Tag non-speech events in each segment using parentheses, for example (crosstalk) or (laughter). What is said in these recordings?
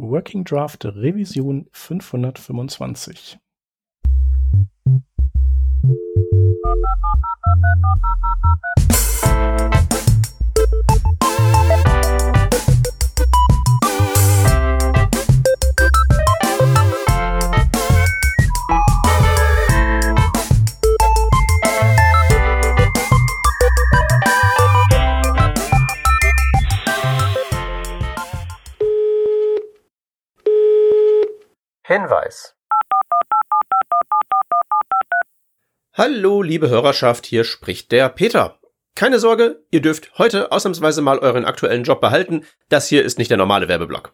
Working Draft Revision 525. Hinweis. Hallo, liebe Hörerschaft, hier spricht der Peter. Keine Sorge, ihr dürft heute ausnahmsweise mal euren aktuellen Job behalten. Das hier ist nicht der normale Werbeblock.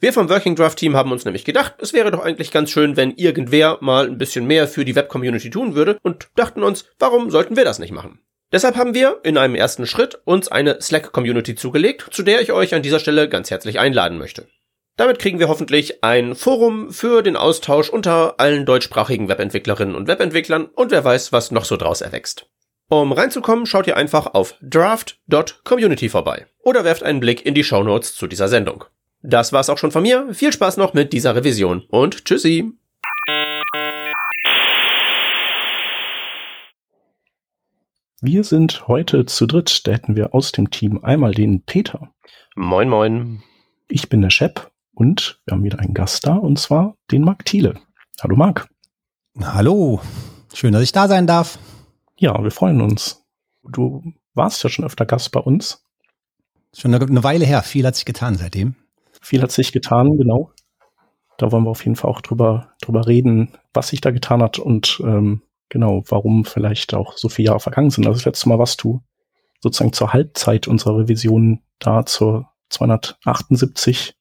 Wir vom Working Draft Team haben uns nämlich gedacht, es wäre doch eigentlich ganz schön, wenn irgendwer mal ein bisschen mehr für die Web-Community tun würde und dachten uns, warum sollten wir das nicht machen? Deshalb haben wir in einem ersten Schritt uns eine Slack-Community zugelegt, zu der ich euch an dieser Stelle ganz herzlich einladen möchte. Damit kriegen wir hoffentlich ein Forum für den Austausch unter allen deutschsprachigen Webentwicklerinnen und Webentwicklern und wer weiß, was noch so draus erwächst. Um reinzukommen, schaut ihr einfach auf draft.community vorbei oder werft einen Blick in die Shownotes zu dieser Sendung. Das war's auch schon von mir. Viel Spaß noch mit dieser Revision und tschüssi! Wir sind heute zu dritt. Da hätten wir aus dem Team einmal den Peter. Moin, moin. Ich bin der Shep und wir haben wieder einen Gast da, und zwar den Marc Thiele. Hallo Marc. Hallo, schön, dass ich da sein darf. Ja, wir freuen uns. Du warst ja schon öfter Gast bei uns. Schon eine, Weile her, viel hat sich getan seitdem. Viel hat sich getan, genau. Da wollen wir auf jeden Fall auch drüber, drüber reden, was sich da getan hat und ähm, genau, warum vielleicht auch so viele Jahre vergangen sind. Also das letzte Mal warst du sozusagen zur Halbzeit unserer Revision da zur 278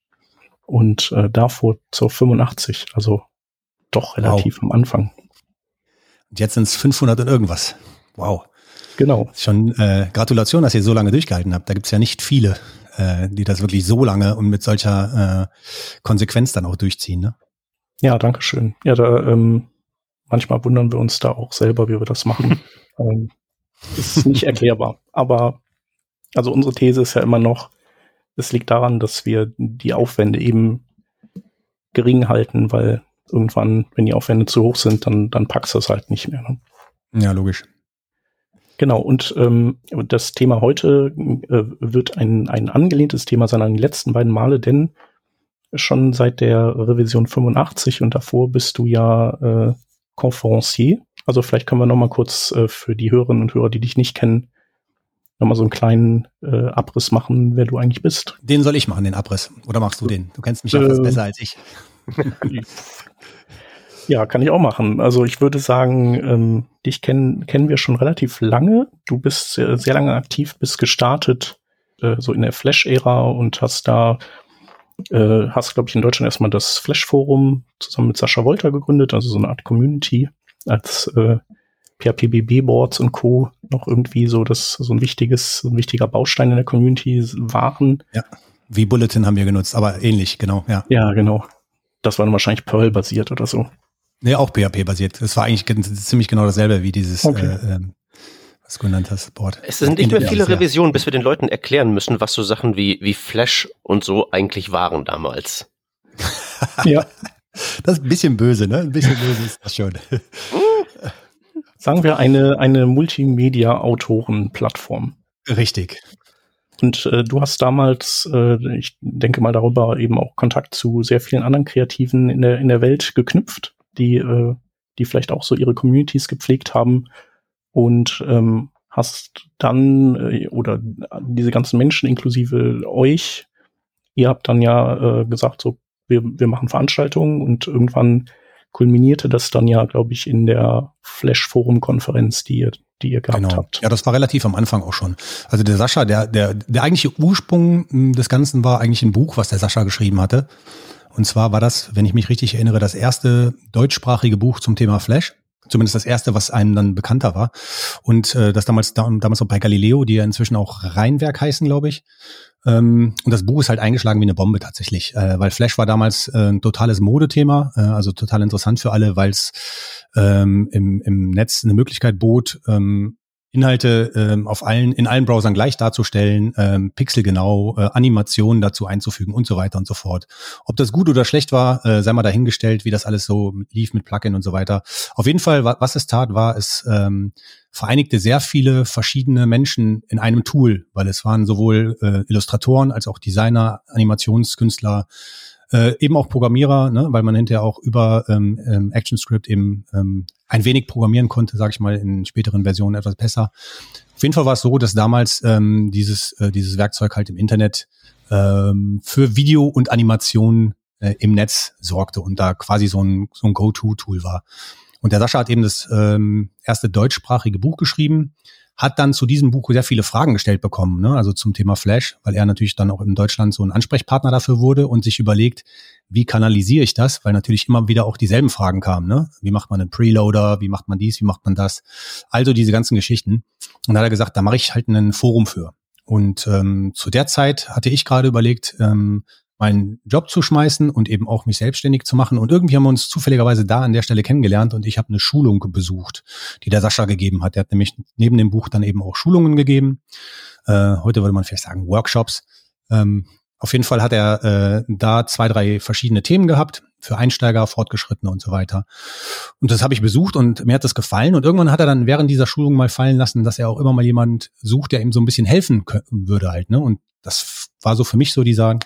und äh, davor zur 85, also doch relativ wow. am Anfang. Und jetzt sind es 500 und irgendwas. Wow. Genau. Schon äh, Gratulation, dass ihr so lange durchgehalten habt. Da gibt's ja nicht viele, äh, die das wirklich so lange und mit solcher äh, Konsequenz dann auch durchziehen. Ne? Ja, danke schön. Ja, da ähm, manchmal wundern wir uns da auch selber, wie wir das machen. (laughs) ähm, ist nicht erklärbar. Aber also unsere These ist ja immer noch, es liegt daran, dass wir die Aufwände eben gering halten, weil irgendwann, wenn die Aufwände zu hoch sind, dann, dann packst du es halt nicht mehr. Ne? Ja, logisch. Genau, und ähm, das Thema heute äh, wird ein, ein angelehntes Thema sein an die letzten beiden Male, denn schon seit der Revision 85 und davor bist du ja äh, Conferencier. Also vielleicht können wir noch mal kurz äh, für die Hörerinnen und Hörer, die dich nicht kennen, nochmal so einen kleinen äh, Abriss machen, wer du eigentlich bist. Den soll ich machen, den Abriss. Oder machst du den? Du kennst mich ja äh, besser als ich. (laughs) ja, kann ich auch machen. Also ich würde sagen, ähm, dich kennen kennen wir schon relativ lange. Du bist sehr, sehr lange aktiv, bist gestartet äh, so in der Flash-Ära und hast da äh, hast, glaube ich, in Deutschland erstmal das Flash-Forum zusammen mit Sascha Wolter gegründet, also so eine Art Community als äh, PHPBB-Boards und Co. noch irgendwie so das so ein wichtiges, so ein wichtiger Baustein in der Community waren. Ja, wie Bulletin haben wir genutzt, aber ähnlich, genau, ja. Ja, genau. Das war dann wahrscheinlich Perl-basiert oder so. Nee, auch PHP-basiert. Das war eigentlich ziemlich genau dasselbe wie dieses, okay. äh, was du genannt hast, Board. Es sind nicht mehr viele Revisionen, bis wir den Leuten erklären müssen, was so Sachen wie, wie Flash und so eigentlich waren damals. (laughs) ja. Das ist ein bisschen böse, ne? Ein bisschen böse ist das schon. (laughs) sagen wir, eine, eine Multimedia-Autoren-Plattform. Richtig. Und äh, du hast damals, äh, ich denke mal darüber, eben auch Kontakt zu sehr vielen anderen Kreativen in der, in der Welt geknüpft, die, äh, die vielleicht auch so ihre Communities gepflegt haben und ähm, hast dann, äh, oder diese ganzen Menschen inklusive euch, ihr habt dann ja äh, gesagt, so, wir, wir machen Veranstaltungen und irgendwann kulminierte das dann ja, glaube ich, in der Flash-Forum-Konferenz, die ihr, die ihr gehabt genau. habt. Ja, das war relativ am Anfang auch schon. Also der Sascha, der, der, der eigentliche Ursprung hm, des Ganzen war eigentlich ein Buch, was der Sascha geschrieben hatte. Und zwar war das, wenn ich mich richtig erinnere, das erste deutschsprachige Buch zum Thema Flash. Zumindest das erste, was einem dann bekannter war. Und äh, das damals, damals auch bei Galileo, die ja inzwischen auch Rheinwerk heißen, glaube ich. Ähm, und das Buch ist halt eingeschlagen wie eine Bombe tatsächlich, äh, weil Flash war damals äh, ein totales Modethema, äh, also total interessant für alle, weil es ähm, im, im Netz eine Möglichkeit bot, ähm, Inhalte ähm, auf allen, in allen Browsern gleich darzustellen, ähm, pixelgenau, äh, Animationen dazu einzufügen und so weiter und so fort. Ob das gut oder schlecht war, äh, sei mal dahingestellt, wie das alles so lief mit Plugin und so weiter. Auf jeden Fall, was es tat, war, es ähm, vereinigte sehr viele verschiedene Menschen in einem Tool, weil es waren sowohl äh, Illustratoren als auch Designer, Animationskünstler, äh, eben auch Programmierer, ne, weil man hinterher auch über ähm, ähm, ActionScript eben ähm, ein wenig programmieren konnte, sage ich mal, in späteren Versionen etwas besser. Auf jeden Fall war es so, dass damals ähm, dieses, äh, dieses Werkzeug halt im Internet ähm, für Video und Animation äh, im Netz sorgte und da quasi so ein, so ein Go-To-Tool war. Und der Sascha hat eben das ähm, erste deutschsprachige Buch geschrieben, hat dann zu diesem Buch sehr viele Fragen gestellt bekommen, ne? also zum Thema Flash, weil er natürlich dann auch in Deutschland so ein Ansprechpartner dafür wurde und sich überlegt, wie kanalisiere ich das, weil natürlich immer wieder auch dieselben Fragen kamen. Ne? Wie macht man einen Preloader, wie macht man dies, wie macht man das? Also diese ganzen Geschichten. Und da hat er gesagt, da mache ich halt ein Forum für. Und ähm, zu der Zeit hatte ich gerade überlegt, ähm, meinen Job zu schmeißen und eben auch mich selbstständig zu machen. Und irgendwie haben wir uns zufälligerweise da an der Stelle kennengelernt und ich habe eine Schulung besucht, die der Sascha gegeben hat. Der hat nämlich neben dem Buch dann eben auch Schulungen gegeben. Äh, heute würde man vielleicht sagen Workshops. Ähm, auf jeden Fall hat er äh, da zwei, drei verschiedene Themen gehabt für Einsteiger, Fortgeschrittene und so weiter. Und das habe ich besucht und mir hat das gefallen. Und irgendwann hat er dann während dieser Schulung mal fallen lassen, dass er auch immer mal jemand sucht, der ihm so ein bisschen helfen würde halt. Ne? Und das war so für mich so dieser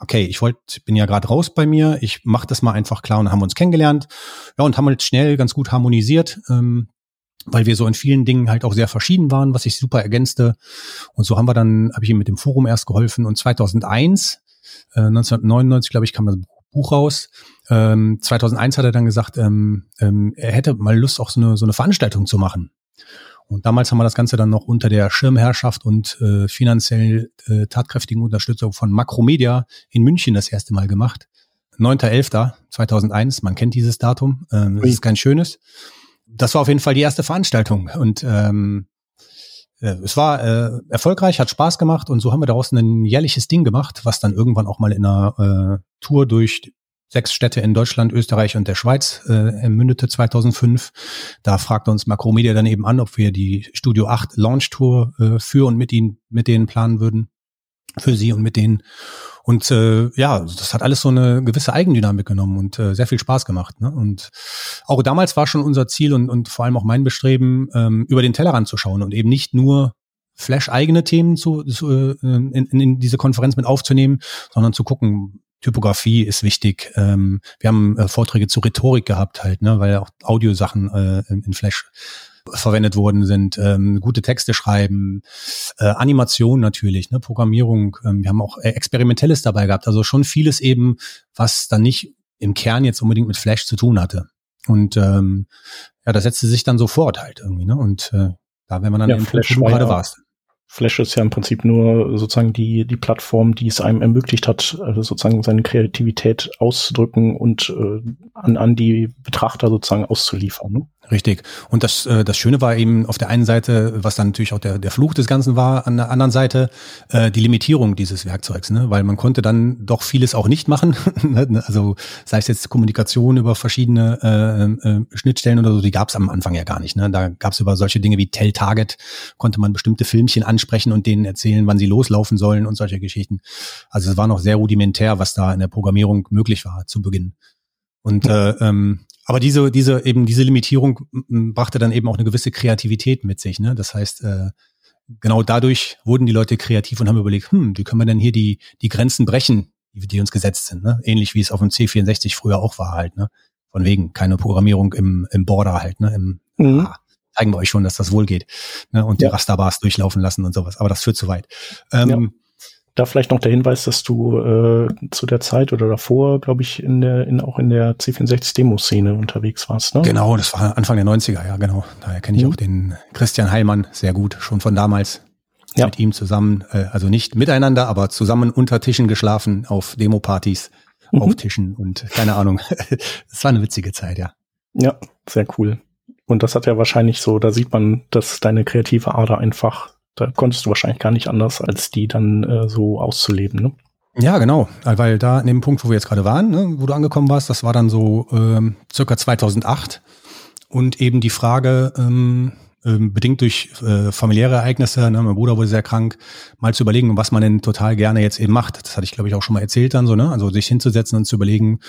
okay, ich wollte, bin ja gerade raus bei mir, ich mache das mal einfach klar und haben uns kennengelernt. Ja, und haben halt schnell ganz gut harmonisiert, ähm, weil wir so in vielen Dingen halt auch sehr verschieden waren, was sich super ergänzte. Und so haben wir dann, habe ich ihm mit dem Forum erst geholfen. Und 2001, äh, 1999, glaube ich, kam das Buch raus. Ähm, 2001 hat er dann gesagt, ähm, ähm, er hätte mal Lust, auch so eine, so eine Veranstaltung zu machen. Und damals haben wir das Ganze dann noch unter der Schirmherrschaft und äh, finanziell äh, tatkräftigen Unterstützung von Makromedia in München das erste Mal gemacht. 9.11.2001, man kennt dieses Datum, ähm, das ist kein schönes. Das war auf jeden Fall die erste Veranstaltung und ähm, äh, es war äh, erfolgreich, hat Spaß gemacht und so haben wir daraus ein jährliches Ding gemacht, was dann irgendwann auch mal in einer äh, Tour durch sechs Städte in Deutschland, Österreich und der Schweiz äh, mündete 2005. Da fragte uns Macromedia dann eben an, ob wir die Studio 8 Launch Tour äh, für und mit ihnen, mit denen planen würden. Für sie und mit denen. Und äh, ja, das hat alles so eine gewisse Eigendynamik genommen und äh, sehr viel Spaß gemacht. Ne? Und auch damals war schon unser Ziel und, und vor allem auch mein Bestreben, ähm, über den Tellerrand zu schauen und eben nicht nur Flash-eigene Themen zu, zu äh, in, in diese Konferenz mit aufzunehmen, sondern zu gucken, Typografie ist wichtig. Ähm, wir haben äh, Vorträge zu Rhetorik gehabt halt, ne, weil auch Audiosachen äh, in Flash verwendet worden sind, ähm, gute Texte schreiben, äh, Animation natürlich, ne, Programmierung. Ähm, wir haben auch äh, Experimentelles dabei gehabt, also schon vieles eben, was dann nicht im Kern jetzt unbedingt mit Flash zu tun hatte. Und ähm, ja, das setzte sich dann sofort halt irgendwie, ne? Und äh, da, wenn man dann ja, im Flash gerade warst. Flash ist ja im Prinzip nur sozusagen die, die Plattform, die es einem ermöglicht hat, also sozusagen seine Kreativität auszudrücken und äh, an, an die Betrachter sozusagen auszuliefern. Ne? Richtig. Und das, äh, das Schöne war eben auf der einen Seite, was dann natürlich auch der, der Fluch des Ganzen war, an der anderen Seite äh, die Limitierung dieses Werkzeugs, ne? weil man konnte dann doch vieles auch nicht machen. (laughs) Ne? also sei es jetzt Kommunikation über verschiedene äh, äh, Schnittstellen oder so, die gab es am Anfang ja gar nicht. Ne? Da gab es über solche Dinge wie Tell Target, konnte man bestimmte Filmchen ansprechen und denen erzählen, wann sie loslaufen sollen und solche Geschichten. Also es war noch sehr rudimentär, was da in der Programmierung möglich war zu Beginn. Und äh, ähm, aber diese, diese, eben diese Limitierung brachte dann eben auch eine gewisse Kreativität mit sich. Ne? Das heißt, äh, genau dadurch wurden die Leute kreativ und haben überlegt, hm, wie können wir denn hier die, die Grenzen brechen, die, die uns gesetzt sind. Ne? Ähnlich wie es auf dem C64 früher auch war halt. Ne? Von wegen keine Programmierung im, im Border halt. Ne? Im, mhm. ah, zeigen wir euch schon, dass das wohl geht. Ne? Und ja. die Rasterbars durchlaufen lassen und sowas. Aber das führt zu weit. Ähm, ja. Da vielleicht noch der Hinweis, dass du äh, zu der Zeit oder davor, glaube ich, in der, in, auch in der C64-Demo-Szene unterwegs warst, ne? Genau, das war Anfang der 90er, ja, genau. Daher kenne ich mhm. auch den Christian Heilmann sehr gut, schon von damals. Ja. Mit ihm zusammen, äh, also nicht miteinander, aber zusammen unter Tischen geschlafen auf Demo-Partys, mhm. auf Tischen und keine Ahnung. (laughs) Es war eine witzige Zeit, ja. Ja, sehr cool. Und das hat ja wahrscheinlich so, da sieht man, dass deine kreative Ader einfach da konntest du wahrscheinlich gar nicht anders, als die dann äh, so auszuleben, ne? Ja, genau. Weil da in dem Punkt, wo wir jetzt gerade waren, ne, wo du angekommen warst, das war dann so ähm, circa 2008. Und eben die Frage, ähm, ähm, bedingt durch äh, familiäre Ereignisse, ne, mein Bruder wurde sehr krank, mal zu überlegen, was man denn total gerne jetzt eben macht. Das hatte ich, glaube ich, auch schon mal erzählt dann so, ne? Also sich hinzusetzen und zu überlegen,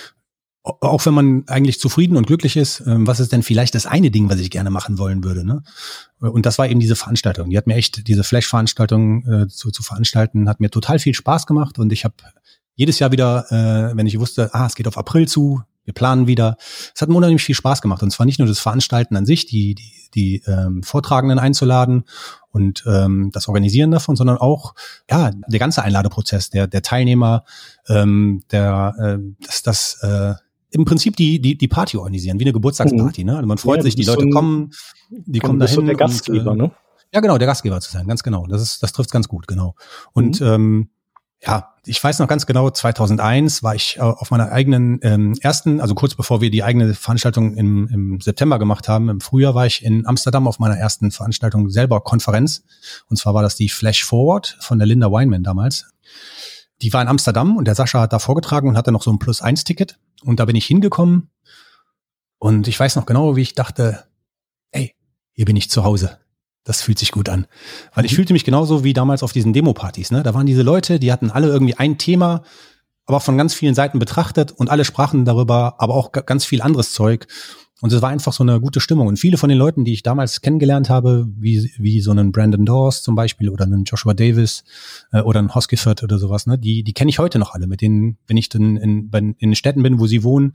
auch wenn man eigentlich zufrieden und glücklich ist, ähm, was ist denn vielleicht das eine Ding, was ich gerne machen wollen würde? Ne? Und das war eben diese Veranstaltung. Die hat mir echt, diese Flash-Veranstaltung äh, zu, zu veranstalten, hat mir total viel Spaß gemacht und ich habe jedes Jahr wieder, äh, wenn ich wusste, ah, es geht auf April zu, wir planen wieder. Es hat mir unheimlich viel Spaß gemacht. Und zwar nicht nur das Veranstalten an sich, die, die, die ähm, Vortragenden einzuladen und ähm, das Organisieren davon, sondern auch ja der ganze Einladeprozess, der, der Teilnehmer, ähm, der äh, das, das äh, im Prinzip die, die, die Party organisieren, wie eine Geburtstagsparty. Mhm. Ne? Also man freut ja, sich, die Leute ein, kommen, die kommen dahin. So der Gastgeber, und, äh, ne? Ja, genau, der Gastgeber zu sein, ganz genau. Das ist, das trifft ganz gut, genau. Und mhm. ähm, ja, ich weiß noch ganz genau, 2001 war ich äh, auf meiner eigenen ähm, ersten, also kurz bevor wir die eigene Veranstaltung im, im September gemacht haben, im Frühjahr war ich in Amsterdam auf meiner ersten Veranstaltung selber Konferenz. Und zwar war das die Flash Forward von der Linda Weinman damals. Die war in Amsterdam und der Sascha hat da vorgetragen und hatte noch so ein Plus-Eins-Ticket. Und da bin ich hingekommen und ich weiß noch genau, wie ich dachte, ey, hier bin ich zu Hause. Das fühlt sich gut an. Weil ich mhm. fühlte mich genauso wie damals auf diesen Demo-Partys. Ne? Da waren diese Leute, die hatten alle irgendwie ein Thema, aber von ganz vielen Seiten betrachtet und alle sprachen darüber, aber auch ganz viel anderes Zeug. Und es war einfach so eine gute Stimmung. Und viele von den Leuten, die ich damals kennengelernt habe, wie, wie so einen Brandon Dawes zum Beispiel oder einen Joshua Davis äh, oder einen Hoskiford oder sowas, ne, die, die kenne ich heute noch alle. Mit denen, wenn ich dann in, in, in Städten bin, wo sie wohnen,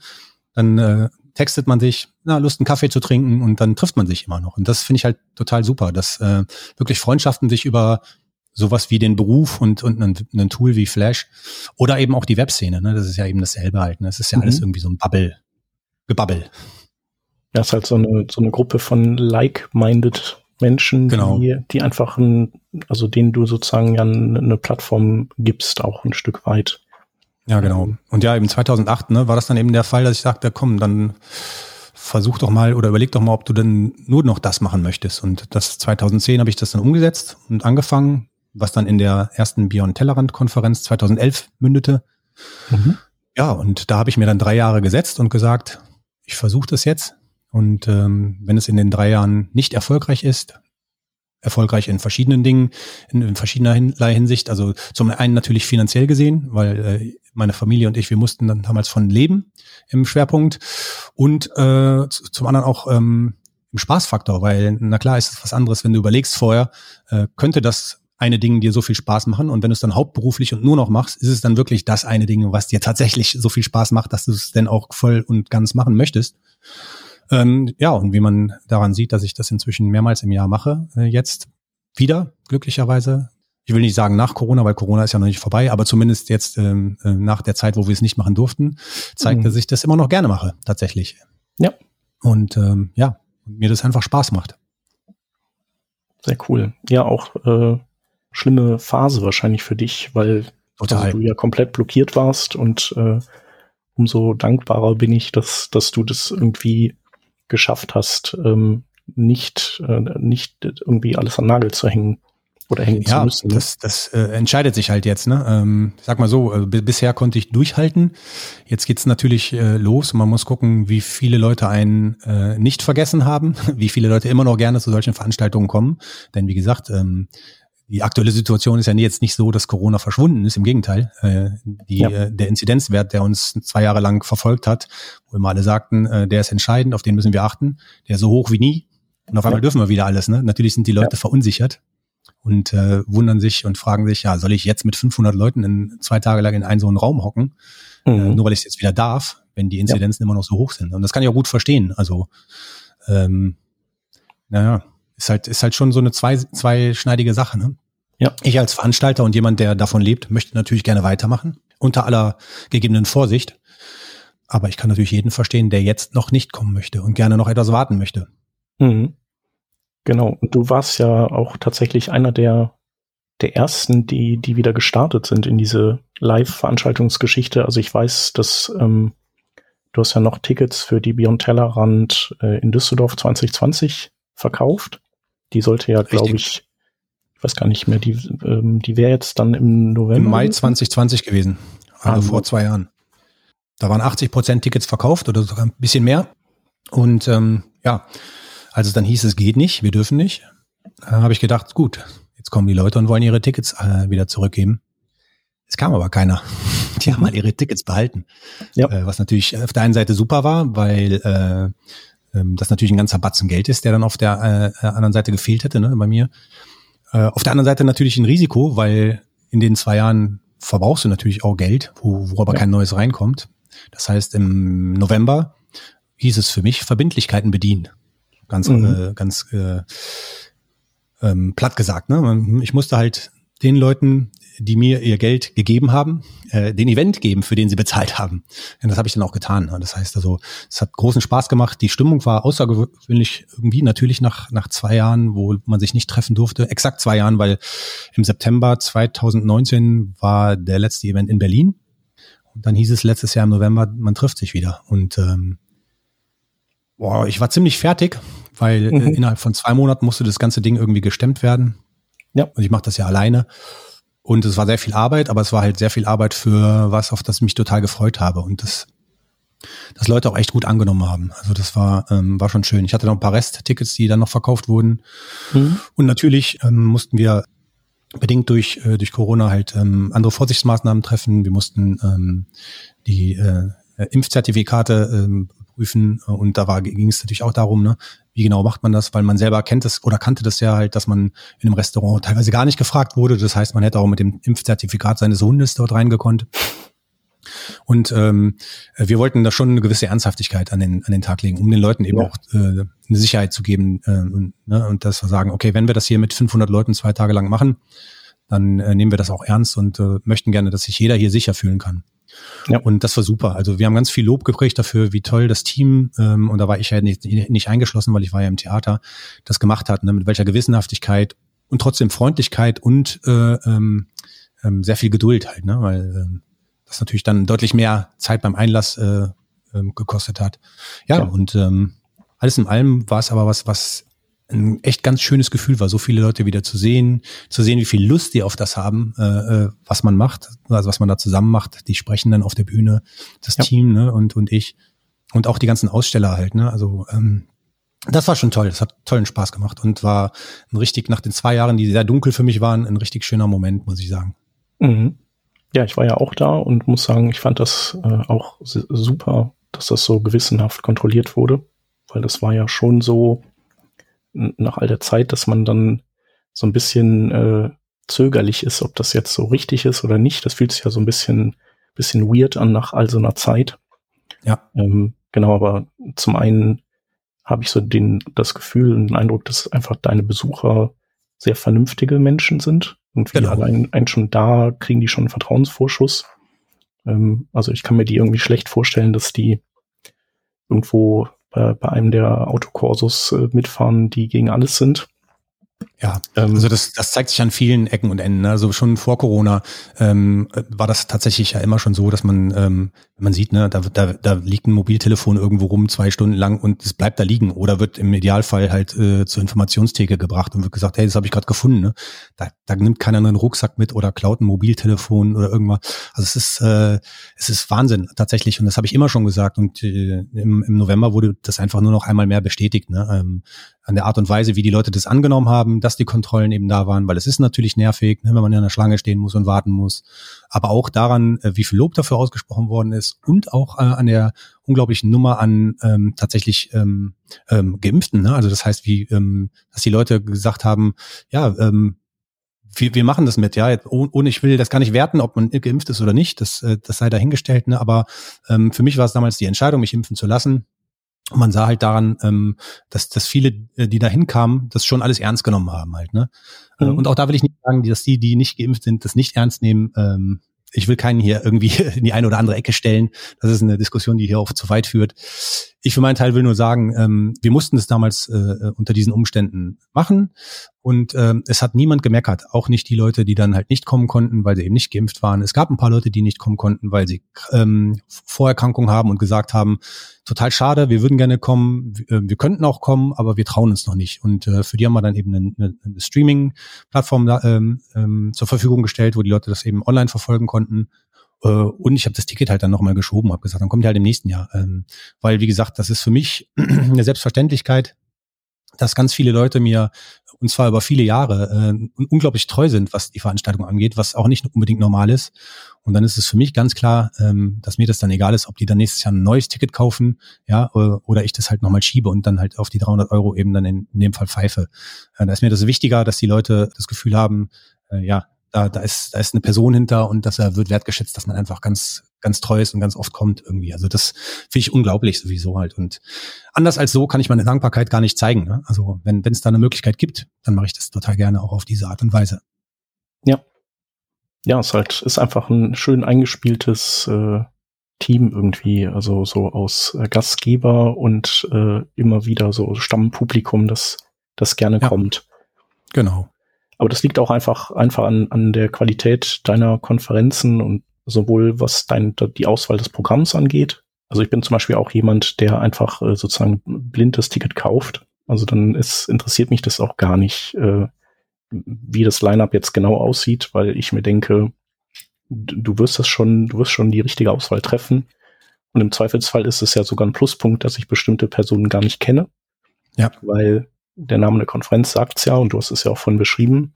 dann äh, textet man sich, na, Lust, einen Kaffee zu trinken und dann trifft man sich immer noch. Und das finde ich halt total super, dass äh, wirklich Freundschaften sich über sowas wie den Beruf und, und ein, ein Tool wie Flash oder eben auch die Webszene, ne? Das ist ja eben dasselbe halt. Ne? Das ist ja mhm. alles irgendwie so ein Bubble, Gebabbel. Ja, ist halt so eine, so eine Gruppe von like-minded Menschen, genau. die, die einfach, ein, also denen du sozusagen ja eine Plattform gibst, auch ein Stück weit. Ja, genau. Und ja, eben 2008 ne, war das dann eben der Fall, dass ich sagte, komm, dann versuch doch mal oder überleg doch mal, ob du denn nur noch das machen möchtest. Und das 2010 habe ich das dann umgesetzt und angefangen, was dann in der ersten Beyond Tellerrand Konferenz 2011 mündete. Mhm. Ja, und da habe ich mir dann drei Jahre gesetzt und gesagt, ich versuche das jetzt und ähm, wenn es in den drei Jahren nicht erfolgreich ist, erfolgreich in verschiedenen Dingen, in, in verschiedener Hinsicht, also zum einen natürlich finanziell gesehen, weil äh, meine Familie und ich, wir mussten dann damals von leben im Schwerpunkt und äh, zum anderen auch ähm, im Spaßfaktor, weil na klar ist es was anderes, wenn du überlegst vorher, äh, könnte das eine Ding dir so viel Spaß machen und wenn du es dann hauptberuflich und nur noch machst, ist es dann wirklich das eine Ding, was dir tatsächlich so viel Spaß macht, dass du es denn auch voll und ganz machen möchtest. Ähm, ja, und wie man daran sieht, dass ich das inzwischen mehrmals im Jahr mache, äh, jetzt wieder, glücklicherweise. Ich will nicht sagen nach Corona, weil Corona ist ja noch nicht vorbei, aber zumindest jetzt ähm, äh, nach der Zeit, wo wir es nicht machen durften, zeigt, mhm. dass ich das immer noch gerne mache, tatsächlich. Ja. Und ähm, ja, mir das einfach Spaß macht. Sehr cool. Ja, auch äh, schlimme Phase wahrscheinlich für dich, weil also du ja komplett blockiert warst und äh, umso dankbarer bin ich, dass, dass du das irgendwie geschafft hast, ähm, nicht, äh, nicht irgendwie alles an Nagel zu hängen oder hängen ja, zu müssen. Ne? Das, das äh, entscheidet sich halt jetzt. Ne? Ähm, sag mal so, äh, bisher konnte ich durchhalten. Jetzt geht's natürlich äh, los. Man muss gucken, wie viele Leute einen äh, nicht vergessen haben, (laughs) wie viele Leute immer noch gerne zu solchen Veranstaltungen kommen. Denn wie gesagt, ähm, die aktuelle Situation ist ja jetzt nicht so, dass Corona verschwunden ist. Im Gegenteil, äh, die, ja. äh, der Inzidenzwert, der uns zwei Jahre lang verfolgt hat, wo immer alle sagten, äh, der ist entscheidend, auf den müssen wir achten, der ist so hoch wie nie. Und auf einmal ja. dürfen wir wieder alles. Ne? Natürlich sind die Leute ja. verunsichert und äh, wundern sich und fragen sich, ja, soll ich jetzt mit 500 Leuten in zwei Tage lang in einen so einen Raum hocken, äh, mhm. äh, nur weil ich es jetzt wieder darf, wenn die Inzidenzen immer noch so hoch sind. Und das kann ich auch gut verstehen. Also, ähm, naja ist halt, ist halt schon so eine zwei, zweischneidige Sache. Ne? Ja. Ich als Veranstalter und jemand, der davon lebt, möchte natürlich gerne weitermachen, unter aller gegebenen Vorsicht. Aber ich kann natürlich jeden verstehen, der jetzt noch nicht kommen möchte und gerne noch etwas warten möchte. Mhm. Genau. Und du warst ja auch tatsächlich einer der, der ersten, die, die wieder gestartet sind in diese Live-Veranstaltungsgeschichte. Also ich weiß, dass ähm, du hast ja noch Tickets für die Beyond Tellerrand äh, in Düsseldorf 2020 verkauft. Die sollte ja, glaube ich, ich weiß gar nicht mehr, die, ähm, die wäre jetzt dann im November. Im Mai 2020 gewesen, also ah, vor zwei Jahren. Da waren 80 Prozent Tickets verkauft oder sogar ein bisschen mehr. Und ähm, ja, als es dann hieß, es geht nicht, wir dürfen nicht, äh, habe ich gedacht, gut, jetzt kommen die Leute und wollen ihre Tickets äh, wieder zurückgeben. Es kam aber keiner. (laughs) Die haben mal ihre Tickets behalten. Ja. Äh, was natürlich auf der einen Seite super war, weil äh, ähm, das natürlich ein ganzer Batzen Geld ist, der dann auf der äh, anderen Seite gefehlt hätte, ne, bei mir. Äh, auf der anderen Seite natürlich ein Risiko, weil in den zwei Jahren verbrauchst du natürlich auch Geld, wo, wo aber ja. kein neues reinkommt. Das heißt, im November hieß es für mich Verbindlichkeiten bedienen. Ganz, mhm. äh, ganz äh, ähm, platt gesagt. Ne? Ich musste halt den Leuten, die mir ihr Geld gegeben haben, äh, den Event geben, für den sie bezahlt haben. Und das habe ich dann auch getan. Das heißt also, es hat großen Spaß gemacht. Die Stimmung war außergewöhnlich irgendwie natürlich nach, nach zwei Jahren, wo man sich nicht treffen durfte. Exakt zwei Jahren, weil im September 2019 war der letzte Event in Berlin. Und dann hieß es letztes Jahr im November, man trifft sich wieder. Und ähm, boah, ich war ziemlich fertig, weil mhm. innerhalb von zwei Monaten musste das ganze Ding irgendwie gestemmt werden. Ja. Und ich mache das ja alleine. Und es war sehr viel Arbeit, aber es war halt sehr viel Arbeit für was, auf das ich mich total gefreut habe. Und das, das Leute auch echt gut angenommen haben. Also das war, ähm, war schon schön. Ich hatte noch ein paar Resttickets, die dann noch verkauft wurden. Mhm. Und natürlich ähm, mussten wir bedingt durch, äh, durch Corona halt ähm, andere Vorsichtsmaßnahmen treffen. Wir mussten ähm, die äh, Impfzertifikate ähm, prüfen und da war ging es natürlich auch darum, ne, wie genau macht man das, weil man selber kennt es oder kannte das ja halt, dass man in einem Restaurant teilweise gar nicht gefragt wurde. Das heißt, man hätte auch mit dem Impfzertifikat seines Hundes dort reingekonnt. Und ähm, wir wollten da schon eine gewisse Ernsthaftigkeit an den, an den Tag legen, um den Leuten eben ja. auch äh, eine Sicherheit zu geben äh, und, ne, und dass wir sagen, okay, wenn wir das hier mit 500 Leuten zwei Tage lang machen, dann äh, nehmen wir das auch ernst und äh, möchten gerne, dass sich jeder hier sicher fühlen kann. Ja. Und das war super. Also wir haben ganz viel Lob gekriegt dafür, wie toll das Team, ähm, und da war ich ja nicht, nicht eingeschlossen, weil ich war ja im Theater, das gemacht hat, ne, mit welcher Gewissenhaftigkeit und trotzdem Freundlichkeit und äh, ähm, ähm, sehr viel Geduld halt, ne? weil ähm, das natürlich dann deutlich mehr Zeit beim Einlass äh, ähm, gekostet hat. Ja, ja. und ähm, alles in allem war es aber was, was ein echt ganz schönes Gefühl war, so viele Leute wieder zu sehen, zu sehen, wie viel Lust die auf das haben, äh, äh, was man macht, also was man da zusammen macht. Die sprechen dann auf der Bühne, das ja. Team ne, und und ich und auch die ganzen Aussteller halt. Ne, also ähm, das war schon toll. Das hat tollen Spaß gemacht und war ein richtig nach den zwei Jahren, die sehr dunkel für mich waren, ein richtig schöner Moment, muss ich sagen. Mhm. Ja, ich war ja auch da und muss sagen, ich fand das äh, auch super, dass das so gewissenhaft kontrolliert wurde, weil das war ja schon so nach all der Zeit, dass man dann so ein bisschen äh, zögerlich ist, ob das jetzt so richtig ist oder nicht. Das fühlt sich ja so ein bisschen, bisschen weird an nach all so einer Zeit. Ja. Ähm, genau, aber zum einen habe ich so den, das Gefühl und den Eindruck, dass einfach deine Besucher sehr vernünftige Menschen sind. Irgendwie genau. allein ein schon da kriegen die schon einen Vertrauensvorschuss. Ähm, also ich kann mir die irgendwie schlecht vorstellen, dass die irgendwo bei, bei einem der Autokorsos äh, mitfahren, die gegen alles sind. Ja, ähm, also das, das zeigt sich an vielen Ecken und Enden. Ne? Also schon vor Corona ähm, war das tatsächlich ja immer schon so, dass man, ähm, man sieht, ne, da, da, da liegt ein Mobiltelefon irgendwo rum zwei Stunden lang und es bleibt da liegen oder wird im Idealfall halt äh, zur Informationstheke gebracht und wird gesagt, hey, das habe ich gerade gefunden. Ne? Da, da nimmt keiner einen Rucksack mit oder klaut ein Mobiltelefon oder irgendwas. Also es ist, äh, es ist Wahnsinn tatsächlich und das habe ich immer schon gesagt und äh, im, im November wurde das einfach nur noch einmal mehr bestätigt. Ne? Ähm, an der Art und Weise, wie die Leute das angenommen haben, dass die Kontrollen eben da waren, weil es ist natürlich nervig, ne, wenn man in einer Schlange stehen muss und warten muss. Aber auch daran, äh, wie viel Lob dafür ausgesprochen worden ist und auch äh, an der unglaublichen Nummer an ähm, tatsächlich ähm, ähm, Geimpften. Ne? Also das heißt, wie, ähm, dass die Leute gesagt haben, ja, ähm, wir, wir machen das mit, ja. Ohne ich will das gar nicht werten, ob man geimpft ist oder nicht. Das, äh, das sei dahingestellt. Ne? Aber ähm, für mich war es damals die Entscheidung, mich impfen zu lassen. Und man sah halt daran, ähm, dass, dass viele, äh, die da hinkamen, das schon alles ernst genommen haben halt. Ne? Äh, mhm. Und auch da will ich nicht sagen, dass die, die nicht geimpft sind, das nicht ernst nehmen. Ähm, ich will keinen hier irgendwie (laughs) in die eine oder andere Ecke stellen. Das ist eine Diskussion, die hier auch zu weit führt. Ich für meinen Teil will nur sagen, ähm, wir mussten es damals äh, unter diesen Umständen machen und ähm, es hat niemand gemeckert, auch nicht die Leute, die dann halt nicht kommen konnten, weil sie eben nicht geimpft waren. Es gab ein paar Leute, die nicht kommen konnten, weil sie ähm, Vorerkrankungen haben und gesagt haben, total schade, wir würden gerne kommen, wir, äh, wir könnten auch kommen, aber wir trauen uns noch nicht. Und äh, für die haben wir dann eben eine, eine, eine Streaming-Plattform ähm, ähm, zur Verfügung gestellt, wo die Leute das eben online verfolgen konnten. Äh, und ich habe das Ticket halt dann nochmal geschoben, habe gesagt, dann kommt ihr halt im nächsten Jahr. Ähm, weil, wie gesagt, das ist für mich (clears throat) eine Selbstverständlichkeit, dass ganz viele Leute mir und zwar über viele Jahre äh, unglaublich treu sind, was die Veranstaltung angeht, was auch nicht unbedingt normal ist. Und dann ist es für mich ganz klar, ähm, dass mir das dann egal ist, ob die dann nächstes Jahr ein neues Ticket kaufen, ja, oder ich das halt nochmal schiebe und dann halt auf die 300 Euro eben dann in, in dem Fall pfeife. Äh, da ist mir das wichtiger, dass die Leute das Gefühl haben, äh, ja, da, da ist, da ist eine Person hinter und dass er wird wertgeschätzt, dass man einfach ganz, ganz treu ist und ganz oft kommt irgendwie. Also das finde ich unglaublich sowieso halt. Und anders als so kann ich meine Dankbarkeit gar nicht zeigen. Ne? Also wenn es da eine Möglichkeit gibt, dann mache ich das total gerne auch auf diese Art und Weise. Ja. Ja, es ist halt, ist einfach ein schön eingespieltes äh, Team irgendwie, also so aus äh, Gastgeber und äh, immer wieder so Stammpublikum, das, das gerne ja. kommt. Genau. Aber das liegt auch einfach, einfach an, an der Qualität deiner Konferenzen und sowohl was dein, die Auswahl des Programms angeht. Also ich bin zum Beispiel auch jemand, der einfach äh, sozusagen blind das Ticket kauft. Also dann ist, interessiert mich das auch gar nicht, äh, wie das Lineup jetzt genau aussieht, weil ich mir denke, du wirst das schon, du wirst schon die richtige Auswahl treffen. Und im Zweifelsfall ist es ja sogar ein Pluspunkt, dass ich bestimmte Personen gar nicht kenne. Ja. Weil der Name der Konferenz sagt's ja und du hast es ja auch von beschrieben.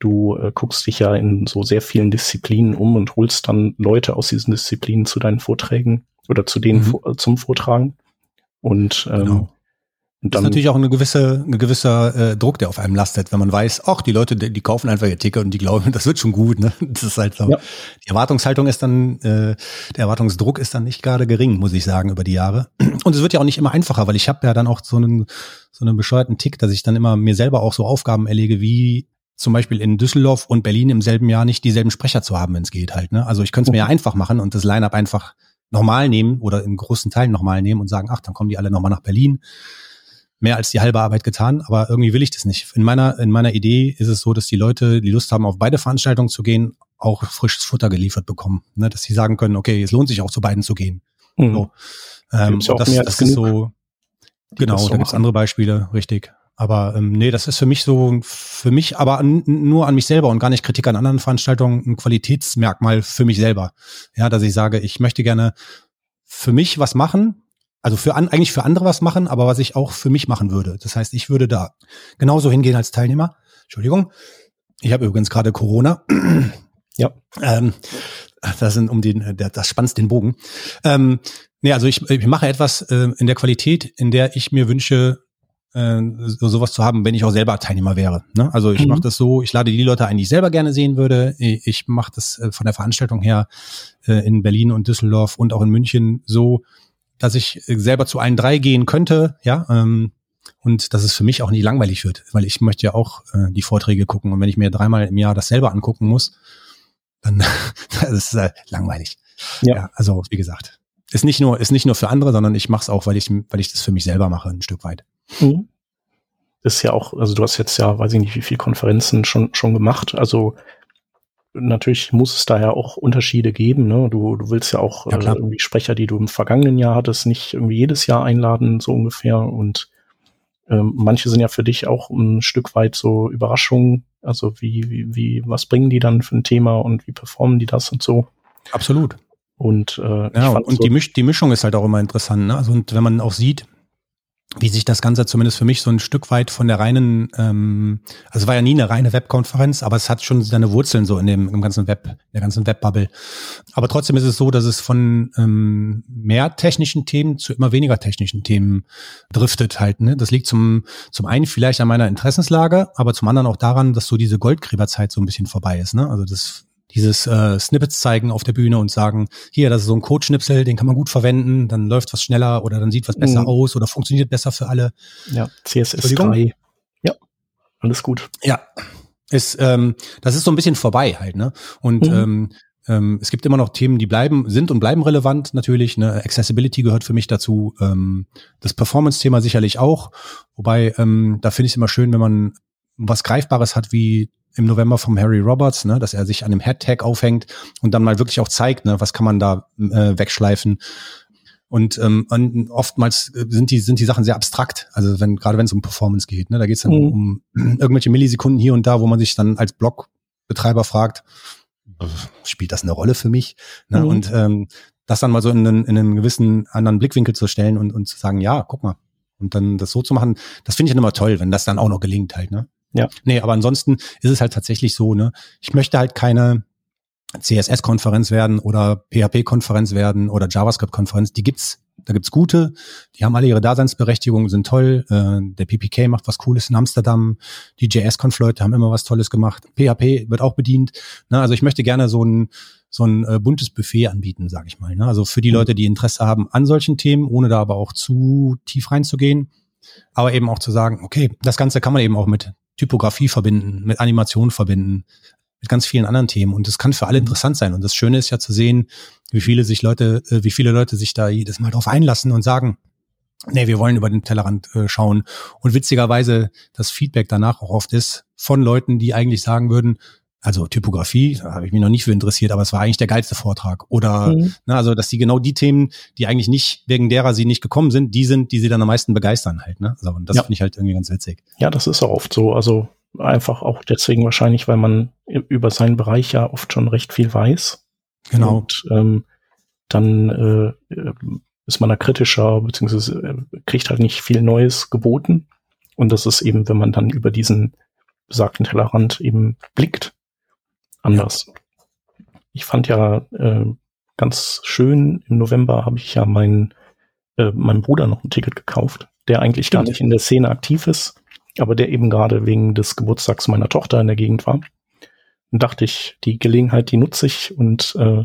Du äh, guckst dich ja in so sehr vielen Disziplinen um und holst dann Leute aus diesen Disziplinen zu deinen Vorträgen oder zu denen mhm. äh, zum Vortragen. Und ähm, genau. Und das ist natürlich auch eine gewisse, ein gewisser äh, Druck, der auf einem lastet, wenn man weiß, ach, die Leute, die, die kaufen einfach ihr Ticket und die glauben, (laughs) das wird schon gut. Ne? Das ist halt so. Ja. Die Erwartungshaltung ist dann, äh, der Erwartungsdruck ist dann nicht gerade gering, muss ich sagen, über die Jahre. (clears throat) Und es wird ja auch nicht immer einfacher, weil ich habe ja dann auch so einen, so einen bescheuerten Tick, dass ich dann immer mir selber auch so Aufgaben erlege, wie zum Beispiel in Düsseldorf und Berlin im selben Jahr nicht dieselben Sprecher zu haben, wenn es geht halt. Ne? Also ich könnte es mir ja einfach machen und das Line-up einfach normal nehmen oder in großen Teilen nochmal nehmen und sagen, ach, dann kommen die alle nochmal nach Berlin mehr als die halbe Arbeit getan, aber irgendwie will ich das nicht. In meiner, in meiner Idee ist es so, dass die Leute, die Lust haben, auf beide Veranstaltungen zu gehen, auch frisches Futter geliefert bekommen. Ne? Dass sie sagen können, okay, es lohnt sich auch zu beiden zu gehen. Mhm. So. Ähm, ja das, das ist so, genau, da gibt's andere Beispiele, richtig. Aber ähm, nee, das ist für mich so, für mich aber an, nur an mich selber und gar nicht Kritik an anderen Veranstaltungen, ein Qualitätsmerkmal für mich selber. Ja, dass ich sage, ich möchte gerne für mich was machen, also für an, eigentlich für andere was machen, aber was ich auch für mich machen würde. Das heißt, ich würde da genauso hingehen als Teilnehmer. Entschuldigung. Ich habe übrigens gerade Corona. ja. Ähm, das sind um den, das spannt den Bogen. Ähm, nee, also ich, ich mache etwas äh, in der Qualität, in der ich mir wünsche, äh, so, sowas zu haben, wenn ich auch selber Teilnehmer wäre. Ne? Also ich mhm. mache das so, ich lade die Leute ein, die ich selber gerne sehen würde. Ich mache das äh, von der Veranstaltung her äh, in Berlin und Düsseldorf und auch in München so, dass ich selber zu allen drei gehen könnte, ja, ähm, und dass es für mich auch nicht langweilig wird, weil ich möchte ja auch äh, die Vorträge gucken und wenn ich mir dreimal im Jahr das selber angucken muss, dann (laughs) das ist äh, langweilig. Ja. ja. also wie gesagt, ist nicht nur ist nicht nur für andere, sondern ich mache es auch, weil ich weil ich das für mich selber mache ein Stück weit. Mhm. Ist ja auch, also du hast jetzt ja, weiß ich nicht, wie viele Konferenzen schon schon gemacht. Also natürlich muss es daher auch Unterschiede geben. Ne? Du, du willst ja auch ja, äh, irgendwie Sprecher, die du im vergangenen Jahr hattest, nicht irgendwie jedes Jahr einladen, so ungefähr. Und ähm, manche sind ja für dich auch ein Stück weit so Überraschungen. Also wie, wie, wie, was bringen die dann für ein Thema und wie performen die das und so. Absolut. Und, äh, ja, und so die, Misch die Mischung ist halt auch immer interessant. Ne? Also und wenn man auch sieht, wie sich das Ganze zumindest für mich so ein Stück weit von der reinen, ähm, also war ja nie eine reine Webkonferenz, aber es hat schon seine Wurzeln so in dem im ganzen Web, der ganzen Webbubble. Aber trotzdem ist es so, dass es von ähm, mehr technischen Themen zu immer weniger technischen Themen driftet halt. Ne? Das liegt zum zum einen vielleicht an meiner Interessenslage, aber zum anderen auch daran, dass so diese Goldgräberzeit so ein bisschen vorbei ist. Ne? Also das dieses äh, Snippets zeigen auf der Bühne und sagen, hier, das ist so ein Codeschnipsel, den kann man gut verwenden, dann läuft was schneller oder dann sieht was besser mhm. aus oder funktioniert besser für alle. Ja, CSS 3. Ja, alles gut. Ja, ist, ähm, das ist so ein bisschen vorbei halt, ne? Und mhm. ähm, ähm, es gibt immer noch Themen, die bleiben, sind und bleiben relevant natürlich. Ne? Accessibility gehört für mich dazu. Ähm, das Performance-Thema sicherlich auch. Wobei, ähm, da finde ich es immer schön, wenn man was Greifbares hat wie im November vom Harry Roberts, ne, dass er sich an dem Head-Tag aufhängt und dann mal wirklich auch zeigt, ne, was kann man da äh, wegschleifen. Und ähm, oftmals äh, sind die sind die Sachen sehr abstrakt. Also wenn gerade wenn es um Performance geht, ne, da geht es dann mhm. um, um (clears throat) irgendwelche Millisekunden hier und da, wo man sich dann als Blogbetreiber fragt, spielt das eine Rolle für mich? Ne? Mhm. Und ähm, das dann mal so in einen, in einen gewissen anderen Blickwinkel zu stellen und, und zu sagen, ja, guck mal, Und dann das so zu machen, das finde ich dann immer toll, wenn das dann auch noch gelingt halt, ne? Ja. Nee, aber ansonsten ist es halt tatsächlich so, ne? Ich möchte halt keine CSS-Konferenz werden oder PHP-Konferenz werden oder JavaScript-Konferenz. Die gibt's, da gibt's gute, die haben alle ihre Daseinsberechtigung, sind toll. Äh, der PPK macht was Cooles in Amsterdam, die JS-Conf-Leute haben immer was Tolles gemacht. PHP wird auch bedient. Ne? Also ich möchte gerne so ein so ein äh, buntes Buffet anbieten, sage ich mal. Ne? Also für die mhm. Leute, die Interesse haben an solchen Themen, ohne da aber auch zu tief reinzugehen, aber eben auch zu sagen, okay, das Ganze kann man eben auch mit Typografie verbinden, mit Animation verbinden, mit ganz vielen anderen Themen. Und das kann für alle mhm. interessant sein. Und das Schöne ist ja zu sehen, wie viele sich Leute, äh, wie viele Leute sich da jedes Mal drauf einlassen und sagen, nee, wir wollen über den Tellerrand äh, schauen. Und witzigerweise das Feedback danach auch oft ist von Leuten, die eigentlich sagen würden, also Typografie, da habe ich mich noch nicht für interessiert, aber es war eigentlich der geilste Vortrag. Oder mhm. na, also, dass die genau die Themen, die eigentlich nicht, wegen derer sie nicht gekommen sind, die sind, die sie dann am meisten begeistern halt. Ne? Also, und das ja. finde ich halt irgendwie ganz witzig. Ja, das ist auch oft so. Also Einfach auch deswegen wahrscheinlich, weil man über seinen Bereich ja oft schon recht viel weiß. Genau. Und ähm, dann äh, ist man da kritischer, beziehungsweise äh, kriegt halt nicht viel Neues geboten. Und das ist eben, wenn man dann über diesen besagten Tellerrand eben blickt, anders. Ich fand ja äh, ganz schön, im November habe ich ja mein, äh, meinem Bruder noch ein Ticket gekauft, der eigentlich Stimmt. gar nicht in der Szene aktiv ist aber der eben gerade wegen des Geburtstags meiner Tochter in der Gegend war. Und dachte ich, die Gelegenheit, die nutze ich und, äh,